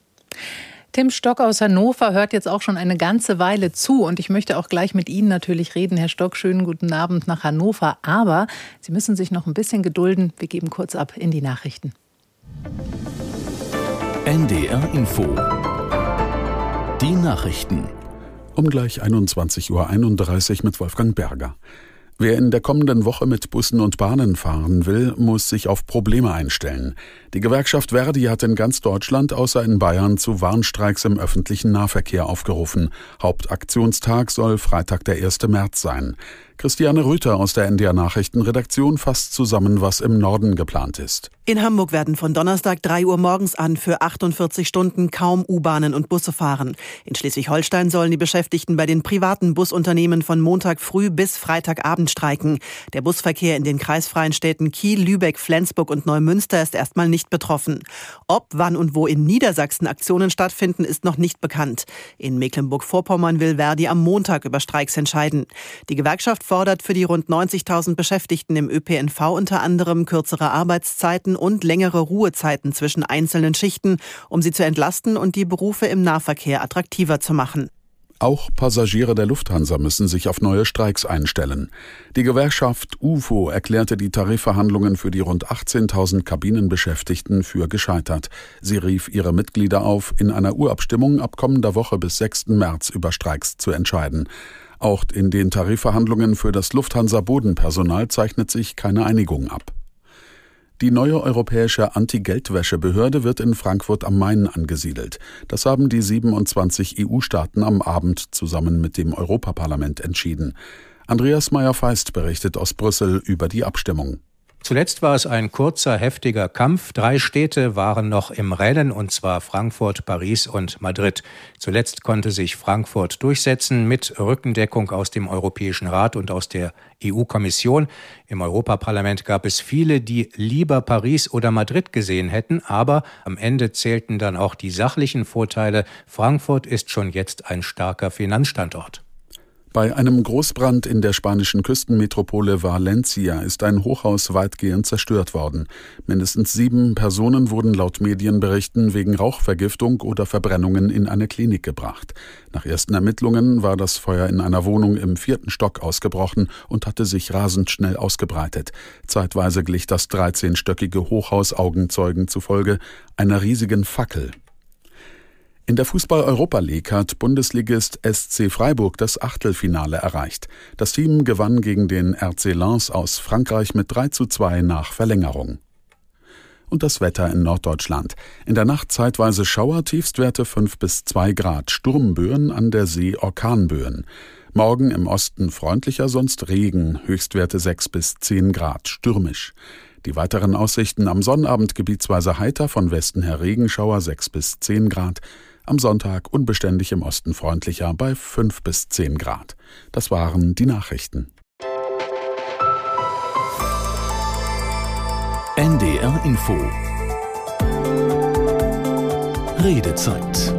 Tim Stock aus Hannover hört jetzt auch schon eine ganze Weile zu und ich möchte auch gleich mit Ihnen natürlich reden. Herr Stock, schönen guten Abend nach Hannover. Aber Sie müssen sich noch ein bisschen gedulden. Wir geben kurz ab in die Nachrichten. NDR Info. Die Nachrichten. Um gleich 21.31 Uhr mit Wolfgang Berger. Wer in der kommenden Woche mit Bussen und Bahnen fahren will, muss sich auf Probleme einstellen. Die Gewerkschaft Verdi hat in ganz Deutschland außer in Bayern zu Warnstreiks im öffentlichen Nahverkehr aufgerufen. Hauptaktionstag soll Freitag der 1. März sein. Christiane Rüther aus der NDR Nachrichtenredaktion fasst zusammen, was im Norden geplant ist. In Hamburg werden von Donnerstag 3 Uhr morgens an für 48 Stunden kaum U-Bahnen und Busse fahren. In Schleswig-Holstein sollen die Beschäftigten bei den privaten Busunternehmen von Montag früh bis Freitagabend streiken. Der Busverkehr in den kreisfreien Städten Kiel, Lübeck, Flensburg und Neumünster ist erstmal nicht betroffen. Ob, wann und wo in Niedersachsen Aktionen stattfinden, ist noch nicht bekannt. In Mecklenburg-Vorpommern will Verdi am Montag über Streiks entscheiden. Die Gewerkschaft fordert für die rund 90.000 Beschäftigten im ÖPNV unter anderem kürzere Arbeitszeiten und längere Ruhezeiten zwischen einzelnen Schichten, um sie zu entlasten und die Berufe im Nahverkehr attraktiver zu machen. Auch Passagiere der Lufthansa müssen sich auf neue Streiks einstellen. Die Gewerkschaft UFO erklärte die Tarifverhandlungen für die rund 18.000 Kabinenbeschäftigten für gescheitert. Sie rief ihre Mitglieder auf, in einer Urabstimmung ab kommender Woche bis 6. März über Streiks zu entscheiden. Auch in den Tarifverhandlungen für das Lufthansa-Bodenpersonal zeichnet sich keine Einigung ab. Die neue europäische Anti-Geldwäsche-Behörde wird in Frankfurt am Main angesiedelt. Das haben die 27 EU-Staaten am Abend zusammen mit dem Europaparlament entschieden. Andreas Meyer-Feist berichtet aus Brüssel über die Abstimmung. Zuletzt war es ein kurzer, heftiger Kampf. Drei Städte waren noch im Rennen, und zwar Frankfurt, Paris und Madrid. Zuletzt konnte sich Frankfurt durchsetzen mit Rückendeckung aus dem Europäischen Rat und aus der EU-Kommission. Im Europaparlament gab es viele, die lieber Paris oder Madrid gesehen hätten, aber am Ende zählten dann auch die sachlichen Vorteile. Frankfurt ist schon jetzt ein starker Finanzstandort. Bei einem Großbrand in der spanischen Küstenmetropole Valencia ist ein Hochhaus weitgehend zerstört worden. Mindestens sieben Personen wurden laut Medienberichten wegen Rauchvergiftung oder Verbrennungen in eine Klinik gebracht. Nach ersten Ermittlungen war das Feuer in einer Wohnung im vierten Stock ausgebrochen und hatte sich rasend schnell ausgebreitet. Zeitweise glich das 13-stöckige Hochhaus Augenzeugen zufolge einer riesigen Fackel. In der Fußball-Europa League hat Bundesligist SC Freiburg das Achtelfinale erreicht. Das Team gewann gegen den RC Lens aus Frankreich mit 3 zu 2 nach Verlängerung. Und das Wetter in Norddeutschland. In der Nacht zeitweise Schauer, Tiefstwerte 5 bis 2 Grad, Sturmböen an der See Orkanböen. Morgen im Osten freundlicher, sonst Regen, Höchstwerte 6 bis 10 Grad, stürmisch. Die weiteren Aussichten am Sonnabend gebietsweise heiter, von Westen her Regenschauer 6 bis 10 Grad, am Sonntag unbeständig im Osten freundlicher bei 5 bis 10 Grad. Das waren die Nachrichten. NDR Info Redezeit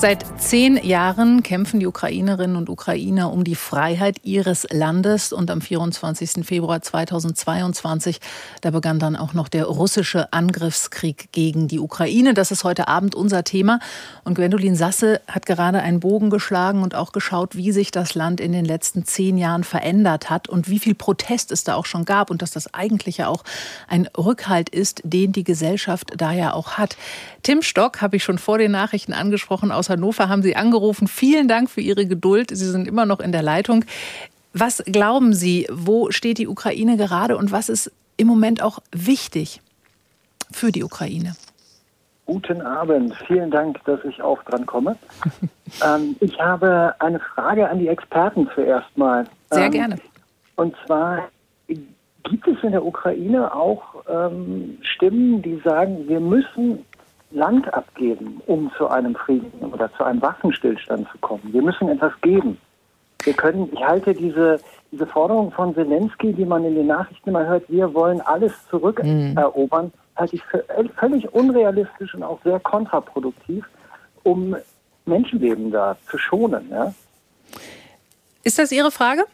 Seit zehn Jahren kämpfen die Ukrainerinnen und Ukrainer um die Freiheit ihres Landes. Und am 24. Februar 2022, da begann dann auch noch der russische Angriffskrieg gegen die Ukraine. Das ist heute Abend unser Thema. Und Gwendolin Sasse hat gerade einen Bogen geschlagen und auch geschaut, wie sich das Land in den letzten zehn Jahren verändert hat und wie viel Protest es da auch schon gab und dass das eigentlich ja auch ein Rückhalt ist, den die Gesellschaft da ja auch hat. Tim Stock habe ich schon vor den Nachrichten angesprochen aus Hannover haben Sie angerufen. Vielen Dank für Ihre Geduld. Sie sind immer noch in der Leitung. Was glauben Sie, wo steht die Ukraine gerade und was ist im Moment auch wichtig für die Ukraine? Guten Abend, vielen Dank, dass ich auch dran komme. *laughs* ähm, ich habe eine Frage an die Experten zuerst mal. Sehr ähm, gerne. Und zwar, gibt es in der Ukraine auch ähm, Stimmen, die sagen, wir müssen Land abgeben, um zu einem Frieden oder zu einem Waffenstillstand zu kommen. Wir müssen etwas geben. Wir können, ich halte diese, diese Forderung von Zelensky, die man in den Nachrichten immer hört, wir wollen alles zurückerobern, mhm. halte ich für völlig unrealistisch und auch sehr kontraproduktiv, um Menschenleben da zu schonen. Ja? Ist das Ihre Frage?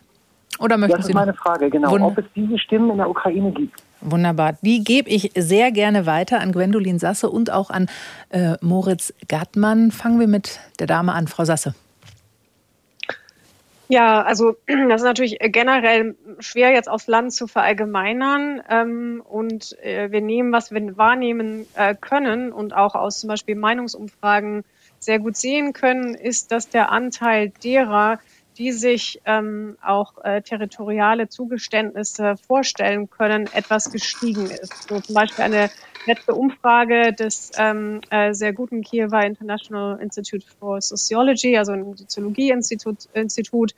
Oder möchten das Sie ist meine Frage, genau. Wund ob es diese Stimmen in der Ukraine gibt. Wunderbar. Die gebe ich sehr gerne weiter an Gwendolin Sasse und auch an äh, Moritz Gattmann. Fangen wir mit der Dame an, Frau Sasse. Ja, also *clears throat* das ist natürlich generell schwer jetzt aufs Land zu verallgemeinern. Ähm, und äh, wir nehmen, was wir wahrnehmen äh, können und auch aus zum Beispiel Meinungsumfragen sehr gut sehen können, ist, dass der Anteil derer, die sich ähm, auch äh, territoriale Zugeständnisse vorstellen können, etwas gestiegen ist. So zum Beispiel eine letzte Umfrage des ähm, äh, sehr guten Kiewer International Institute for Sociology, also ein Soziologieinstitut Institut,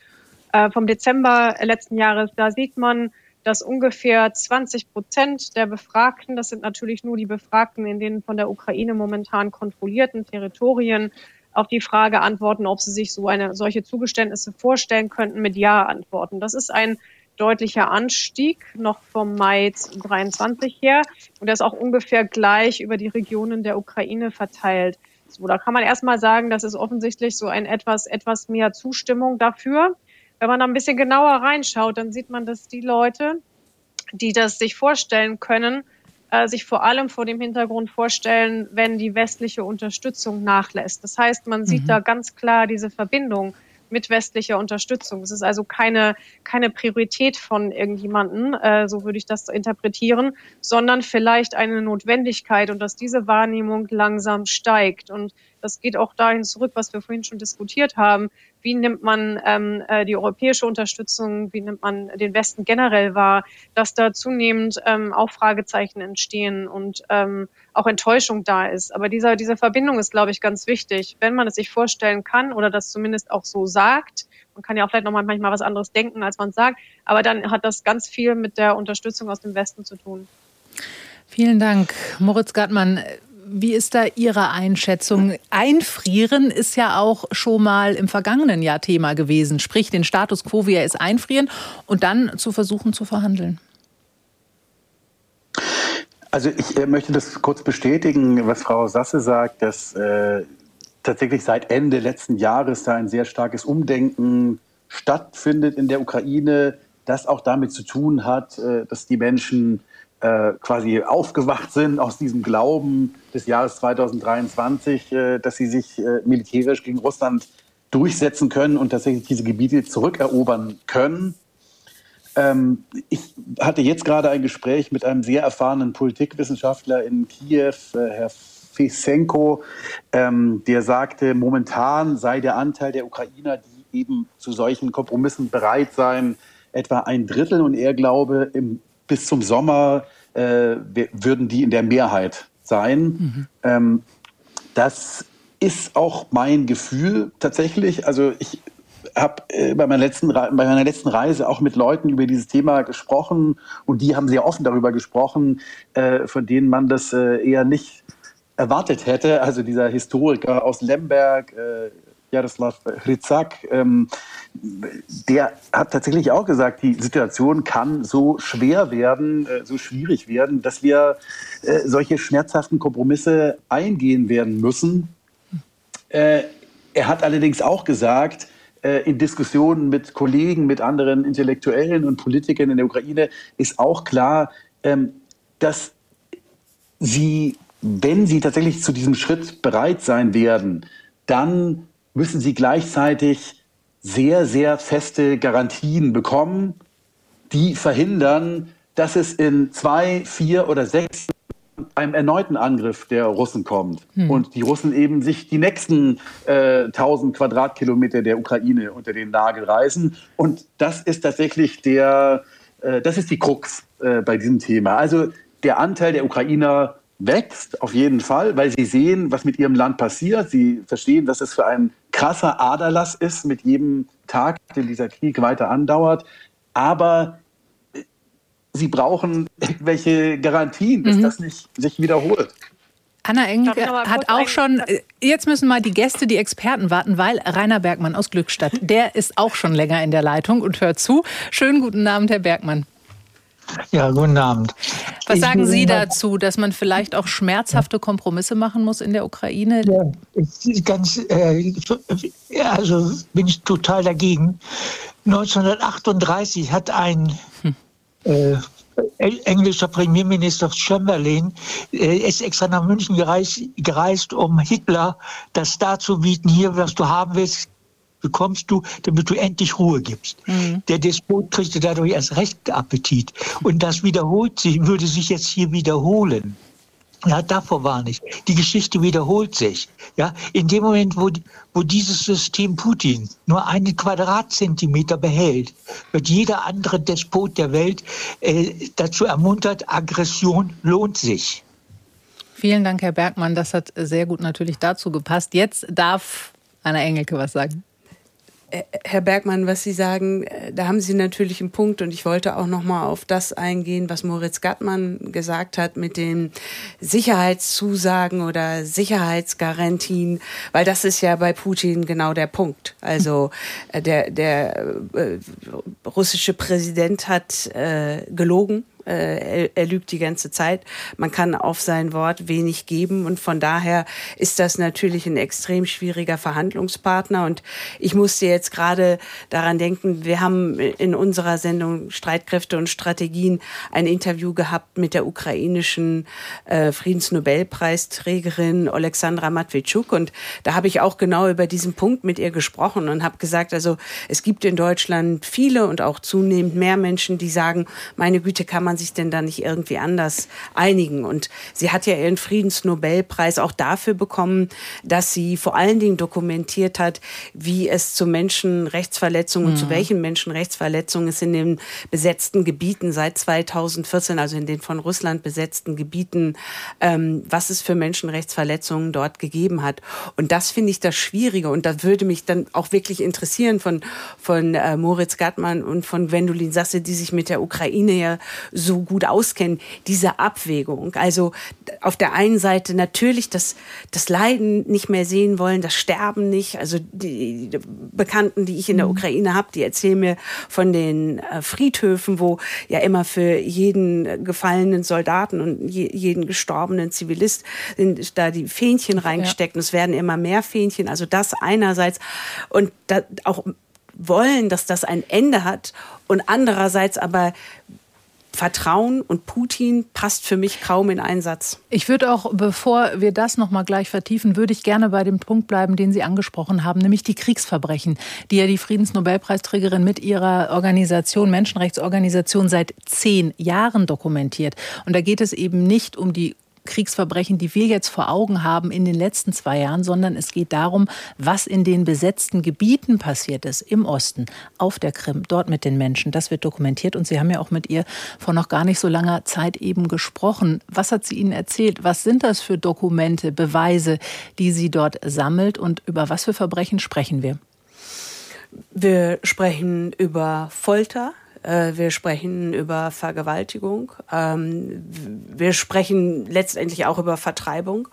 äh, vom Dezember letzten Jahres, da sieht man, dass ungefähr 20 Prozent der Befragten, das sind natürlich nur die Befragten in den von der Ukraine momentan kontrollierten Territorien, auf die Frage antworten, ob sie sich so eine solche Zugeständnisse vorstellen könnten, mit Ja antworten. Das ist ein deutlicher Anstieg noch vom Mai 23 her und der ist auch ungefähr gleich über die Regionen der Ukraine verteilt. So, da kann man erstmal sagen, das ist offensichtlich so ein etwas, etwas mehr Zustimmung dafür. Wenn man da ein bisschen genauer reinschaut, dann sieht man, dass die Leute, die das sich vorstellen können, sich vor allem vor dem Hintergrund vorstellen, wenn die westliche Unterstützung nachlässt. Das heißt, man sieht mhm. da ganz klar diese Verbindung mit westlicher Unterstützung. Es ist also keine, keine Priorität von irgendjemanden, äh, so würde ich das interpretieren, sondern vielleicht eine Notwendigkeit und dass diese Wahrnehmung langsam steigt. Und das geht auch dahin zurück, was wir vorhin schon diskutiert haben. Wie nimmt man ähm, äh, die europäische Unterstützung, wie nimmt man den Westen generell wahr, dass da zunehmend ähm, auch Fragezeichen entstehen und ähm, auch Enttäuschung da ist. Aber dieser, diese Verbindung ist, glaube ich, ganz wichtig. Wenn man es sich vorstellen kann oder das zumindest auch so sagt, man kann ja auch vielleicht noch mal manchmal was anderes denken, als man sagt, aber dann hat das ganz viel mit der Unterstützung aus dem Westen zu tun. Vielen Dank, Moritz Gartmann. Wie ist da Ihre Einschätzung? Einfrieren ist ja auch schon mal im vergangenen Jahr Thema gewesen, sprich den Status quo, wie er ist, einfrieren und dann zu versuchen zu verhandeln. Also ich äh, möchte das kurz bestätigen, was Frau Sasse sagt, dass äh, tatsächlich seit Ende letzten Jahres da ein sehr starkes Umdenken stattfindet in der Ukraine, das auch damit zu tun hat, äh, dass die Menschen äh, quasi aufgewacht sind aus diesem Glauben des Jahres 2023, äh, dass sie sich äh, militärisch gegen Russland durchsetzen können und tatsächlich diese Gebiete zurückerobern können. Ähm, ich hatte jetzt gerade ein Gespräch mit einem sehr erfahrenen Politikwissenschaftler in Kiew, äh, Herr Fesenko, ähm, der sagte, momentan sei der Anteil der Ukrainer, die eben zu solchen Kompromissen bereit seien, etwa ein Drittel. Und er glaube, im bis zum Sommer äh, würden die in der Mehrheit sein. Mhm. Ähm, das ist auch mein Gefühl tatsächlich. Also ich habe äh, bei, meiner letzten, bei meiner letzten Reise auch mit Leuten über dieses Thema gesprochen und die haben sehr offen darüber gesprochen, äh, von denen man das äh, eher nicht erwartet hätte. Also dieser Historiker aus Lemberg, äh, Jaroslav Hryzak, ähm, der hat tatsächlich auch gesagt, die Situation kann so schwer werden, äh, so schwierig werden, dass wir äh, solche schmerzhaften Kompromisse eingehen werden müssen. Äh, er hat allerdings auch gesagt, äh, in Diskussionen mit Kollegen, mit anderen Intellektuellen und Politikern in der Ukraine ist auch klar, ähm, dass sie, wenn sie tatsächlich zu diesem Schritt bereit sein werden, dann müssen sie gleichzeitig sehr, sehr feste Garantien bekommen, die verhindern, dass es in zwei, vier oder sechs einem erneuten Angriff der Russen kommt hm. und die Russen eben sich die nächsten äh, 1000 Quadratkilometer der Ukraine unter den Nagel reißen. Und das ist tatsächlich der, äh, das ist die Krux äh, bei diesem Thema. Also der Anteil der Ukrainer wächst auf jeden Fall, weil sie sehen, was mit ihrem Land passiert. Sie verstehen, dass es für ein krasser Aderlass ist mit jedem Tag, den dieser Krieg weiter andauert. Aber äh, sie brauchen irgendwelche Garantien, dass mhm. das nicht sich wiederholt. Anna Engelke hat auch schon, äh, jetzt müssen mal die Gäste, die Experten warten, weil Rainer Bergmann aus Glückstadt, der ist auch schon länger in der Leitung und hört zu. Schönen guten Abend, Herr Bergmann. Ja, guten Abend. Was ich sagen Sie dazu, dass man vielleicht auch schmerzhafte Kompromisse machen muss in der Ukraine? Ja, ganz, äh, also bin ich total dagegen. 1938 hat ein hm. äh, englischer Premierminister Chamberlain äh, ist extra nach München gereist, gereist, um Hitler das darzubieten, hier, was du haben willst, bekommst du, damit du endlich Ruhe gibst. Mhm. Der Despot kriegte dadurch erst recht Appetit. Und das wiederholt sich, würde sich jetzt hier wiederholen. Ja, davor war nicht. Die Geschichte wiederholt sich. Ja, in dem Moment, wo, wo dieses System Putin nur einen Quadratzentimeter behält, wird jeder andere Despot der Welt äh, dazu ermuntert, Aggression lohnt sich. Vielen Dank, Herr Bergmann. Das hat sehr gut natürlich dazu gepasst. Jetzt darf Anna Engelke was sagen. Äh, Herr Bergmann, was Sie sagen, äh, da haben Sie natürlich einen Punkt und ich wollte auch noch mal auf das eingehen, was Moritz Gattmann gesagt hat mit den Sicherheitszusagen oder Sicherheitsgarantien, weil das ist ja bei Putin genau der Punkt. Also äh, der der äh, russische Präsident hat äh, gelogen äh, er, er lügt die ganze Zeit. Man kann auf sein Wort wenig geben und von daher ist das natürlich ein extrem schwieriger Verhandlungspartner. Und ich musste jetzt gerade daran denken, wir haben in unserer Sendung Streitkräfte und Strategien ein Interview gehabt mit der ukrainischen äh, Friedensnobelpreisträgerin Alexandra Matwitschuk und da habe ich auch genau über diesen Punkt mit ihr gesprochen und habe gesagt, also es gibt in Deutschland viele und auch zunehmend mehr Menschen, die sagen, meine Güte, kann man man sich denn da nicht irgendwie anders einigen? Und sie hat ja ihren Friedensnobelpreis auch dafür bekommen, dass sie vor allen Dingen dokumentiert hat, wie es zu Menschenrechtsverletzungen mhm. und zu mhm. welchen Menschenrechtsverletzungen es in den besetzten Gebieten seit 2014, also in den von Russland besetzten Gebieten, ähm, was es für Menschenrechtsverletzungen dort gegeben hat. Und das finde ich das Schwierige. Und da würde mich dann auch wirklich interessieren von, von äh, Moritz Gattmann und von Gwendolin Sasse, die sich mit der Ukraine ja so gut auskennen, diese Abwägung. Also auf der einen Seite natürlich das, das Leiden nicht mehr sehen wollen, das Sterben nicht. Also die, Bekannten, die ich in der mhm. Ukraine habe, die erzählen mir von den äh, Friedhöfen, wo ja immer für jeden gefallenen Soldaten und je, jeden gestorbenen Zivilist sind da die Fähnchen reingesteckt. Ja. Und es werden immer mehr Fähnchen. Also das einerseits und da auch wollen, dass das ein Ende hat und andererseits aber Vertrauen und Putin passt für mich kaum in einen Satz. Ich würde auch, bevor wir das noch mal gleich vertiefen, würde ich gerne bei dem Punkt bleiben, den Sie angesprochen haben, nämlich die Kriegsverbrechen, die ja die Friedensnobelpreisträgerin mit ihrer Organisation, Menschenrechtsorganisation, seit zehn Jahren dokumentiert. Und da geht es eben nicht um die Kriegsverbrechen, die wir jetzt vor Augen haben in den letzten zwei Jahren, sondern es geht darum, was in den besetzten Gebieten passiert ist, im Osten, auf der Krim, dort mit den Menschen. Das wird dokumentiert und Sie haben ja auch mit ihr vor noch gar nicht so langer Zeit eben gesprochen. Was hat sie Ihnen erzählt? Was sind das für Dokumente, Beweise, die sie dort sammelt und über was für Verbrechen sprechen wir? Wir sprechen über Folter, wir sprechen über Vergewaltigung. Ähm, wir sprechen letztendlich auch über Vertreibung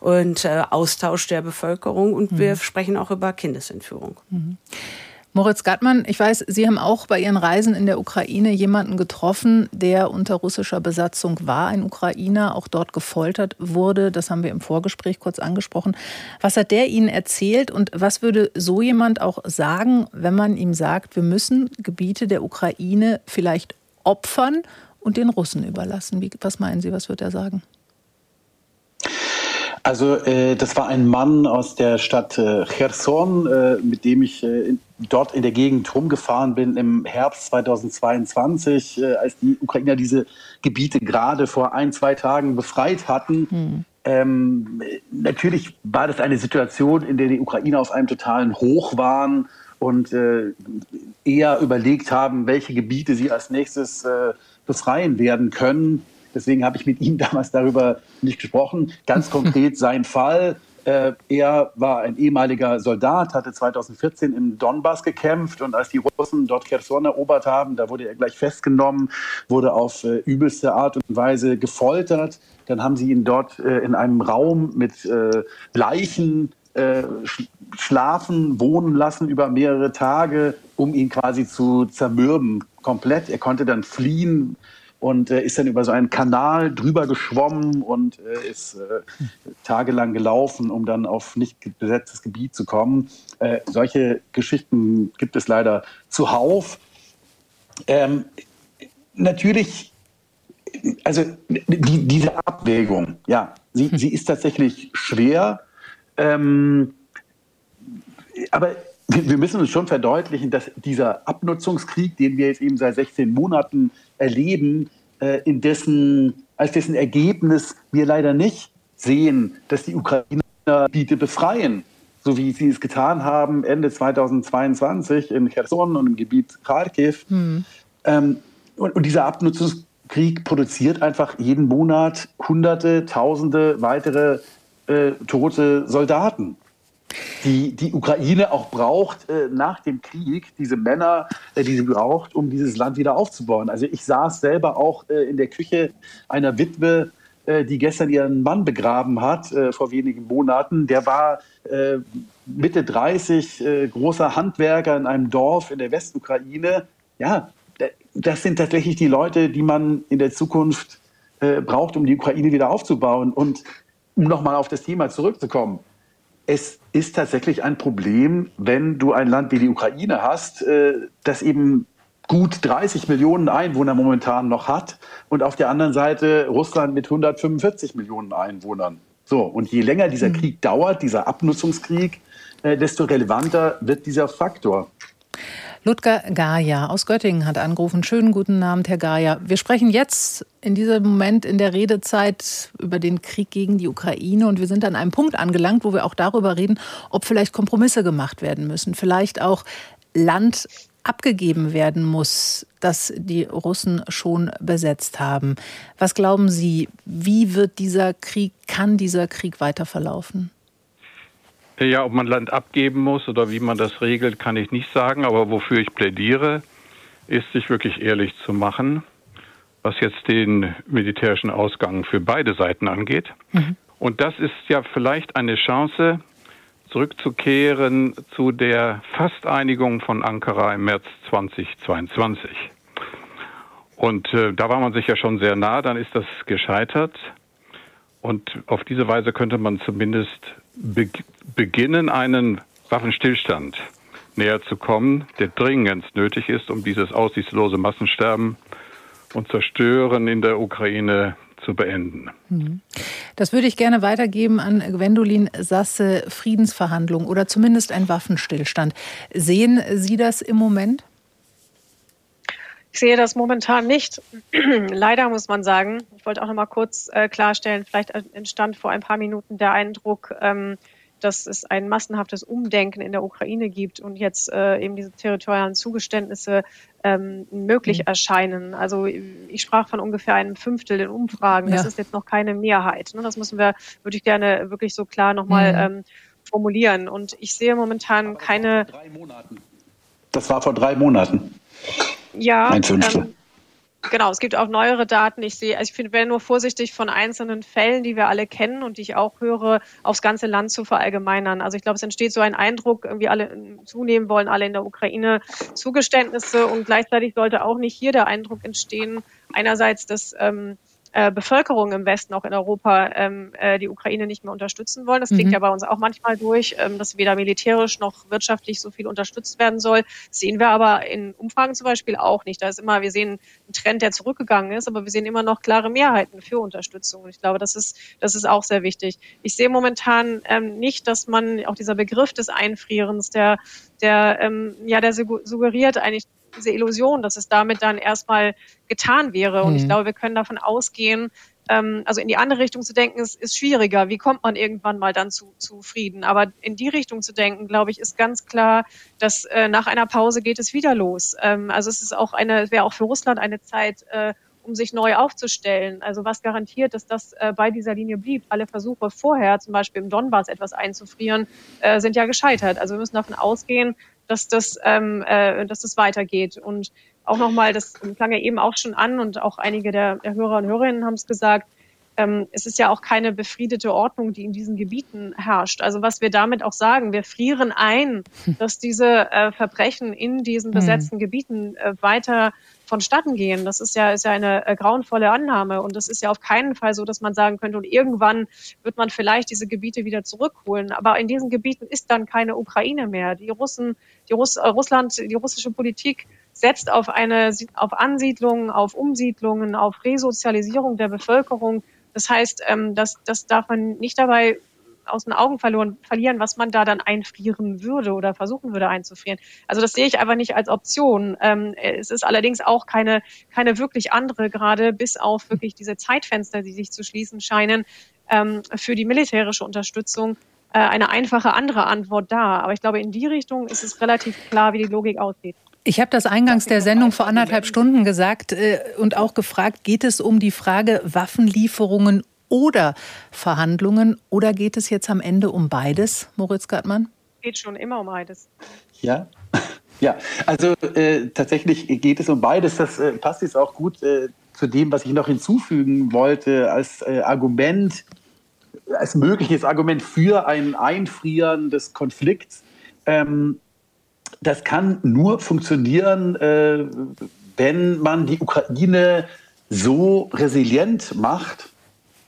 und äh, Austausch der Bevölkerung und mhm. wir sprechen auch über Kindesentführung. Mhm. Moritz Gattmann, ich weiß, Sie haben auch bei Ihren Reisen in der Ukraine jemanden getroffen, der unter russischer Besatzung war, ein Ukrainer, auch dort gefoltert wurde. Das haben wir im Vorgespräch kurz angesprochen. Was hat der Ihnen erzählt und was würde so jemand auch sagen, wenn man ihm sagt, wir müssen Gebiete der Ukraine vielleicht opfern und den Russen überlassen? Wie, was meinen Sie, was wird er sagen? Also äh, das war ein Mann aus der Stadt äh, Cherson, äh, mit dem ich äh, dort in der Gegend rumgefahren bin im Herbst 2022, äh, als die Ukrainer diese Gebiete gerade vor ein, zwei Tagen befreit hatten. Hm. Ähm, natürlich war das eine Situation, in der die Ukrainer auf einem totalen Hoch waren und äh, eher überlegt haben, welche Gebiete sie als nächstes befreien werden können. Deswegen habe ich mit ihm *laughs* damals darüber nicht gesprochen. Ganz konkret *laughs* sein Fall. Äh, er war ein ehemaliger Soldat, hatte 2014 im Donbass gekämpft und als die Russen dort Kherson erobert haben, da wurde er gleich festgenommen, wurde auf äh, übelste Art und Weise gefoltert. Dann haben sie ihn dort äh, in einem Raum mit Leichen schlafen, wohnen lassen über mehrere Tage, um ihn quasi zu zermürben komplett. Er konnte dann fliehen, und äh, ist dann über so einen Kanal drüber geschwommen und äh, ist äh, tagelang gelaufen, um dann auf nicht besetztes Gebiet zu kommen. Äh, solche Geschichten gibt es leider zuhauf. Ähm, natürlich, also die, diese Abwägung, ja, sie, sie ist tatsächlich schwer. Ähm, aber wir müssen uns schon verdeutlichen, dass dieser Abnutzungskrieg, den wir jetzt eben seit 16 Monaten erleben, äh, in dessen, als dessen Ergebnis wir leider nicht sehen, dass die Ukrainer Gebiete befreien, so wie sie es getan haben Ende 2022 in Cherson und im Gebiet Kharkiv. Mhm. Ähm, und, und dieser Abnutzungskrieg produziert einfach jeden Monat Hunderte, Tausende weitere äh, tote Soldaten die die Ukraine auch braucht äh, nach dem Krieg, diese Männer, äh, die sie braucht, um dieses Land wieder aufzubauen. Also ich saß selber auch äh, in der Küche einer Witwe, äh, die gestern ihren Mann begraben hat, äh, vor wenigen Monaten. Der war äh, Mitte 30, großer Handwerker in einem Dorf in der Westukraine. Ja, das sind tatsächlich die Leute, die man in der Zukunft braucht, um die Ukraine wieder aufzubauen. Und um nochmal auf das Thema zurückzukommen, es ist tatsächlich ein Problem, wenn du ein Land wie die Ukraine hast, äh, das eben gut 30 Millionen Einwohner momentan noch hat und auf der anderen Seite Russland mit 145 Millionen Einwohnern. So, und je länger dieser mhm. Krieg dauert, dieser Abnutzungskrieg, äh, desto relevanter wird dieser Faktor. Ludger Gaja aus Göttingen hat angerufen. Schönen guten Abend, Herr Gaja. Wir sprechen jetzt in diesem Moment in der Redezeit über den Krieg gegen die Ukraine und wir sind an einem Punkt angelangt, wo wir auch darüber reden, ob vielleicht Kompromisse gemacht werden müssen, vielleicht auch Land abgegeben werden muss, das die Russen schon besetzt haben. Was glauben Sie, wie wird dieser Krieg, kann dieser Krieg weiter verlaufen? Ja, ob man Land abgeben muss oder wie man das regelt, kann ich nicht sagen. Aber wofür ich plädiere, ist, sich wirklich ehrlich zu machen, was jetzt den militärischen Ausgang für beide Seiten angeht. Mhm. Und das ist ja vielleicht eine Chance, zurückzukehren zu der Fasteinigung von Ankara im März 2022. Und äh, da war man sich ja schon sehr nah, dann ist das gescheitert. Und auf diese Weise könnte man zumindest be beginnen, einen Waffenstillstand näher zu kommen, der dringend nötig ist, um dieses aussichtslose Massensterben und Zerstören in der Ukraine zu beenden. Mhm. Das würde ich gerne weitergeben an Gwendolin Sasse, Friedensverhandlungen oder zumindest ein Waffenstillstand. Sehen Sie das im Moment? Ich sehe das momentan nicht. *clears throat* Leider muss man sagen. Ich wollte auch noch mal kurz äh, klarstellen, vielleicht entstand vor ein paar Minuten der Eindruck, ähm, dass es ein massenhaftes Umdenken in der Ukraine gibt und jetzt äh, eben diese territorialen Zugeständnisse ähm, möglich mhm. erscheinen. Also ich sprach von ungefähr einem Fünftel in Umfragen. Das ja. ist jetzt noch keine Mehrheit. Ne? Das müssen wir, würde ich gerne wirklich so klar nochmal mhm. ähm, formulieren. Und ich sehe momentan keine. Das war vor drei Monaten. Ja. Ein Fünftel. Ähm, Genau, es gibt auch neuere Daten. Ich sehe, also ich finde, wäre nur vorsichtig von einzelnen Fällen, die wir alle kennen und die ich auch höre, aufs ganze Land zu verallgemeinern. Also ich glaube, es entsteht so ein Eindruck, irgendwie alle zunehmen wollen, alle in der Ukraine Zugeständnisse und gleichzeitig sollte auch nicht hier der Eindruck entstehen, einerseits, dass ähm, äh, Bevölkerung im Westen, auch in Europa, ähm, äh, die Ukraine nicht mehr unterstützen wollen. Das klingt mhm. ja bei uns auch manchmal durch, ähm, dass weder militärisch noch wirtschaftlich so viel unterstützt werden soll. Das sehen wir aber in Umfragen zum Beispiel auch nicht. Da ist immer, wir sehen einen Trend, der zurückgegangen ist, aber wir sehen immer noch klare Mehrheiten für Unterstützung. Und ich glaube, das ist, das ist auch sehr wichtig. Ich sehe momentan ähm, nicht, dass man auch dieser Begriff des Einfrierens, der, der, ähm, ja, der suggeriert eigentlich diese Illusion, dass es damit dann erstmal getan wäre. Und mhm. ich glaube, wir können davon ausgehen, ähm, also in die andere Richtung zu denken, ist, ist schwieriger. Wie kommt man irgendwann mal dann zu, zu Frieden? Aber in die Richtung zu denken, glaube ich, ist ganz klar, dass äh, nach einer Pause geht es wieder los. Ähm, also es ist auch eine, wäre auch für Russland eine Zeit, äh, um sich neu aufzustellen. Also was garantiert, dass das äh, bei dieser Linie blieb? Alle Versuche vorher, zum Beispiel im Donbass etwas einzufrieren, äh, sind ja gescheitert. Also wir müssen davon ausgehen, dass das, ähm, äh, dass das weitergeht. Und auch nochmal, das klang ja eben auch schon an und auch einige der, der Hörer und Hörerinnen haben es gesagt, ähm, es ist ja auch keine befriedete Ordnung, die in diesen Gebieten herrscht. Also was wir damit auch sagen, wir frieren ein, *laughs* dass diese äh, Verbrechen in diesen hm. besetzten Gebieten äh, weiter vonstatten gehen. Das ist ja, ist ja eine äh, grauenvolle Annahme. Und das ist ja auf keinen Fall so, dass man sagen könnte, und irgendwann wird man vielleicht diese Gebiete wieder zurückholen. Aber in diesen Gebieten ist dann keine Ukraine mehr. Die Russen, die Russ, äh, Russland, die russische Politik setzt auf eine, auf Ansiedlungen, auf Umsiedlungen, auf Resozialisierung der Bevölkerung. Das heißt, ähm, das, das darf man nicht dabei aus den Augen verloren, verlieren, was man da dann einfrieren würde oder versuchen würde einzufrieren. Also das sehe ich einfach nicht als Option. Ähm, es ist allerdings auch keine, keine wirklich andere, gerade bis auf wirklich diese Zeitfenster, die sich zu schließen scheinen, ähm, für die militärische Unterstützung äh, eine einfache andere Antwort da. Aber ich glaube, in die Richtung ist es relativ klar, wie die Logik aussieht. Ich habe das eingangs der Sendung vor anderthalb Stunden gesagt äh, und auch gefragt, geht es um die Frage Waffenlieferungen oder Verhandlungen? Oder geht es jetzt am Ende um beides, Moritz Gartmann? Geht schon immer um beides. Ja. *laughs* Ja, also äh, tatsächlich geht es um beides. Das äh, passt jetzt auch gut äh, zu dem, was ich noch hinzufügen wollte als äh, Argument, als mögliches Argument für ein Einfrieren des Konflikts. Ähm, das kann nur funktionieren, äh, wenn man die Ukraine so resilient macht,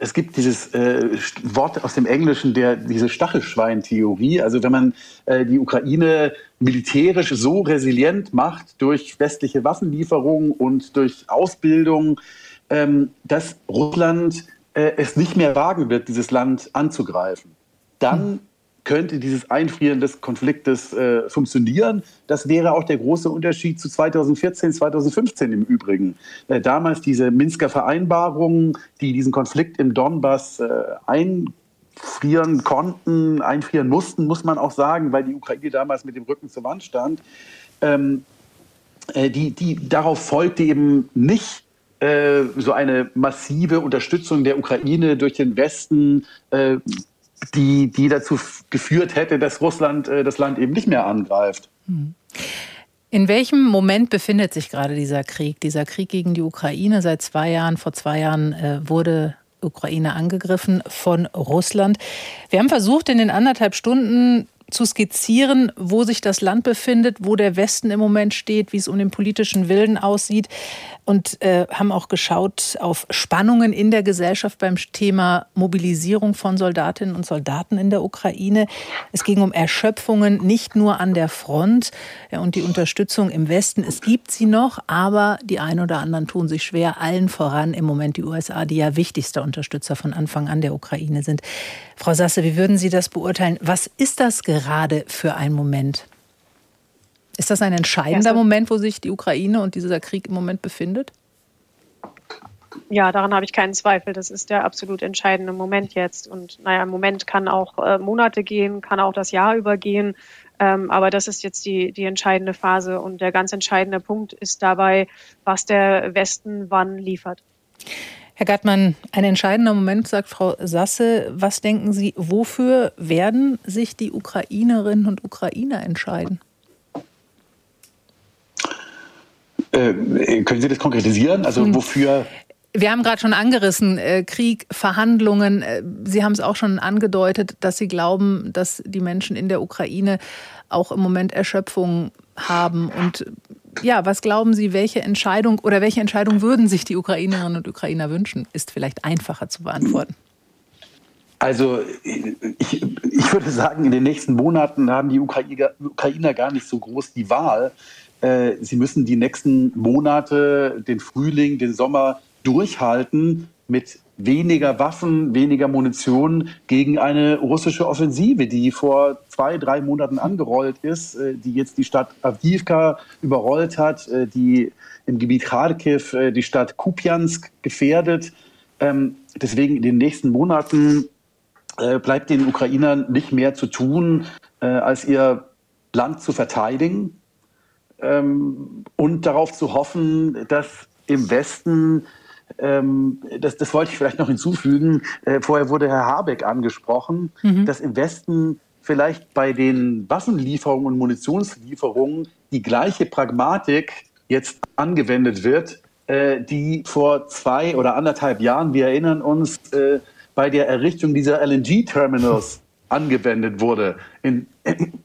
es gibt dieses äh, Wort aus dem Englischen, der, diese Stachelschwein-Theorie. Also wenn man äh, die Ukraine militärisch so resilient macht durch westliche Waffenlieferungen und durch Ausbildung, ähm, dass Russland äh, es nicht mehr wagen wird, dieses Land anzugreifen. Dann könnte dieses Einfrieren des Konfliktes äh, funktionieren. Das wäre auch der große Unterschied zu 2014, 2015 im Übrigen. Äh, damals diese Minsker Vereinbarungen, die diesen Konflikt im Donbass äh, einfrieren konnten, einfrieren mussten, muss man auch sagen, weil die Ukraine damals mit dem Rücken zur Wand stand. Ähm, äh, die, die, darauf folgte eben nicht äh, so eine massive Unterstützung der Ukraine durch den Westen, äh, die, die dazu geführt hätte, dass Russland äh, das Land eben nicht mehr angreift. Hm. In welchem Moment befindet sich gerade dieser Krieg, dieser Krieg gegen die Ukraine? Seit zwei Jahren, vor zwei Jahren äh, wurde Ukraine angegriffen von Russland. Wir haben versucht, in den anderthalb Stunden zu skizzieren, wo sich das Land befindet, wo der Westen im Moment steht, wie es um den politischen Willen aussieht und äh, haben auch geschaut auf Spannungen in der Gesellschaft beim Thema Mobilisierung von Soldatinnen und Soldaten in der Ukraine. Es ging um Erschöpfungen nicht nur an der Front ja, und die Unterstützung im Westen. Es gibt sie noch, aber die einen oder anderen tun sich schwer, allen voran im Moment die USA, die ja wichtigster Unterstützer von Anfang an der Ukraine sind. Frau Sasse, wie würden Sie das beurteilen? Was ist das gerade für ein Moment? Ist das ein entscheidender ja, Moment, wo sich die Ukraine und dieser Krieg im Moment befindet? Ja, daran habe ich keinen Zweifel. Das ist der absolut entscheidende Moment jetzt. Und naja, im Moment kann auch äh, Monate gehen, kann auch das Jahr übergehen. Ähm, aber das ist jetzt die, die entscheidende Phase. Und der ganz entscheidende Punkt ist dabei, was der Westen wann liefert. Herr Gattmann, ein entscheidender Moment, sagt Frau Sasse. Was denken Sie, wofür werden sich die Ukrainerinnen und Ukrainer entscheiden? Äh, können Sie das konkretisieren? Also hm. wofür? Wir haben gerade schon angerissen, äh, Krieg, Verhandlungen. Äh, Sie haben es auch schon angedeutet, dass Sie glauben, dass die Menschen in der Ukraine auch im Moment Erschöpfung haben. Und ja, was glauben Sie, welche Entscheidung oder welche Entscheidung würden sich die Ukrainerinnen und Ukrainer wünschen? Ist vielleicht einfacher zu beantworten. Also ich, ich würde sagen, in den nächsten Monaten haben die Ukrainer gar nicht so groß die Wahl. Äh, sie müssen die nächsten Monate, den Frühling, den Sommer durchhalten mit weniger Waffen, weniger Munition gegen eine russische Offensive, die vor zwei, drei Monaten angerollt ist, äh, die jetzt die Stadt Avdivka überrollt hat, äh, die im Gebiet Kharkiv die Stadt Kupiansk gefährdet. Ähm, deswegen in den nächsten Monaten bleibt den Ukrainern nicht mehr zu tun, als ihr Land zu verteidigen ähm, und darauf zu hoffen, dass im Westen ähm, das, das wollte ich vielleicht noch hinzufügen. Äh, vorher wurde Herr Habeck angesprochen, mhm. dass im Westen vielleicht bei den Waffenlieferungen und Munitionslieferungen die gleiche Pragmatik jetzt angewendet wird, äh, die vor zwei oder anderthalb Jahren, wir erinnern uns, äh, bei der Errichtung dieser LNG-Terminals angewendet wurde. In,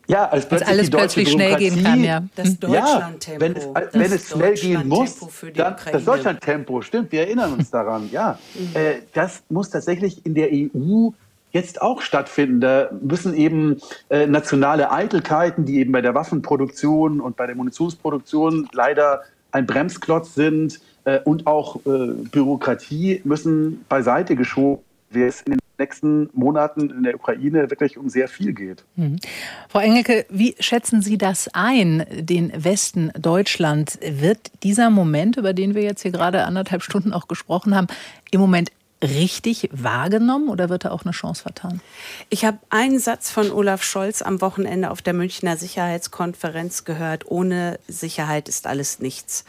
ja, als plötzlich alles plötzlich schnell gehen kann, ja. Das Deutschlandtempo. Ja, wenn es, wenn es schnell gehen muss, dann das Deutschlandtempo, stimmt, wir erinnern uns daran, ja. Mhm. Äh, das muss tatsächlich in der EU jetzt auch stattfinden. Da müssen eben äh, nationale Eitelkeiten, die eben bei der Waffenproduktion und bei der Munitionsproduktion leider ein Bremsklotz sind äh, und auch äh, Bürokratie müssen beiseite geschoben werden in den nächsten Monaten in der Ukraine wirklich um sehr viel geht. Mhm. Frau Engelke, wie schätzen Sie das ein, den Westen Deutschlands? Wird dieser Moment, über den wir jetzt hier gerade anderthalb Stunden auch gesprochen haben, im Moment richtig wahrgenommen oder wird da auch eine Chance vertan? Ich habe einen Satz von Olaf Scholz am Wochenende auf der Münchner Sicherheitskonferenz gehört. Ohne Sicherheit ist alles nichts.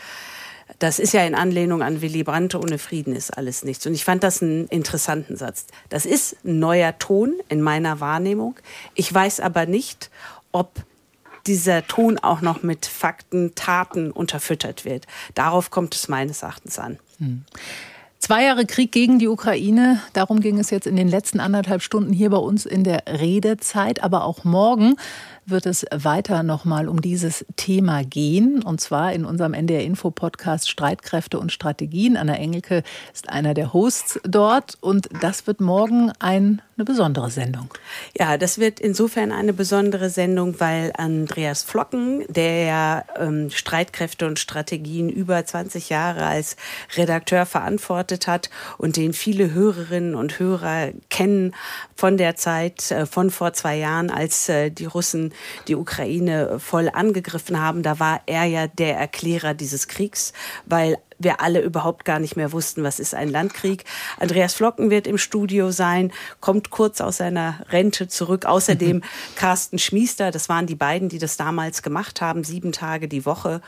Das ist ja in Anlehnung an Willy Brandt, ohne Frieden ist alles nichts. Und ich fand das einen interessanten Satz. Das ist ein neuer Ton in meiner Wahrnehmung. Ich weiß aber nicht, ob dieser Ton auch noch mit Fakten, Taten unterfüttert wird. Darauf kommt es meines Erachtens an. Hm. Zwei Jahre Krieg gegen die Ukraine, darum ging es jetzt in den letzten anderthalb Stunden hier bei uns in der Redezeit, aber auch morgen wird es weiter nochmal um dieses Thema gehen. Und zwar in unserem NDR Info Podcast Streitkräfte und Strategien. Anna Engelke ist einer der Hosts dort. Und das wird morgen ein, eine besondere Sendung. Ja, das wird insofern eine besondere Sendung, weil Andreas Flocken, der ja ähm, Streitkräfte und Strategien über 20 Jahre als Redakteur verantwortet hat und den viele Hörerinnen und Hörer kennen von der Zeit äh, von vor zwei Jahren, als äh, die Russen die Ukraine voll angegriffen haben. Da war er ja der Erklärer dieses Kriegs, weil wir alle überhaupt gar nicht mehr wussten, was ist ein Landkrieg. Andreas Flocken wird im Studio sein, kommt kurz aus seiner Rente zurück. Außerdem. *laughs* Carsten Schmiester, das waren die beiden, die das damals gemacht haben, sieben Tage die Woche.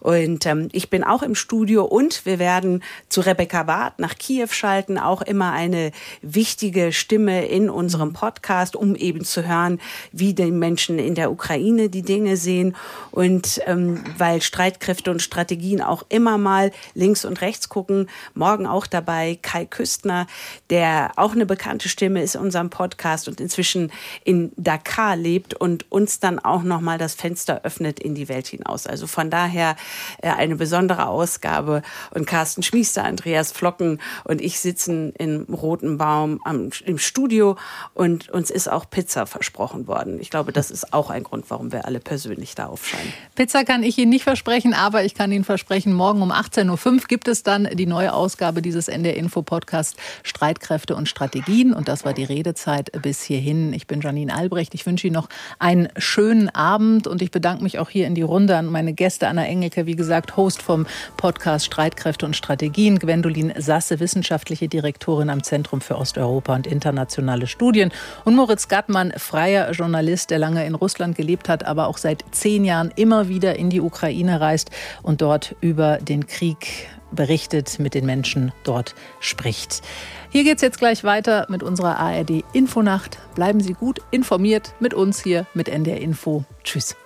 Und ähm, ich bin auch im Studio und wir werden zu Rebecca Barth nach Kiew schalten, auch immer eine wichtige Stimme in unserem Podcast, um eben zu hören, wie die Menschen in der Ukraine die Dinge sehen. Und ähm, weil Streitkräfte und Strategien auch immer mal links und rechts gucken. Morgen auch dabei Kai Küstner, der auch eine bekannte Stimme ist in unserem Podcast und inzwischen in Dakar lebt und uns dann auch noch mal das Fenster öffnet in die Welt hinaus. Also von daher äh, eine besondere Ausgabe. Und Carsten Schmiester, Andreas Flocken und ich sitzen im Roten Baum am, im Studio und uns ist auch Pizza versprochen worden. Ich glaube, das ist auch ein Grund, warum wir alle persönlich da aufscheinen. Pizza kann ich Ihnen nicht versprechen, aber ich kann Ihnen versprechen, morgen um 18.05 Uhr fünf gibt es dann die neue Ausgabe dieses NDR Info Podcast Streitkräfte und Strategien. Und das war die Redezeit bis hierhin. Ich bin Janine Albrecht. Ich wünsche Ihnen noch einen schönen Abend und ich bedanke mich auch hier in die Runde an meine Gäste Anna Engelke, wie gesagt, Host vom Podcast Streitkräfte und Strategien, Gwendolin Sasse, wissenschaftliche Direktorin am Zentrum für Osteuropa und internationale Studien und Moritz Gattmann, freier Journalist, der lange in Russland gelebt hat, aber auch seit zehn Jahren immer wieder in die Ukraine reist und dort über den Krieg berichtet, mit den Menschen dort spricht. Hier geht es jetzt gleich weiter mit unserer ARD Infonacht. Bleiben Sie gut informiert mit uns hier mit NDR Info. Tschüss.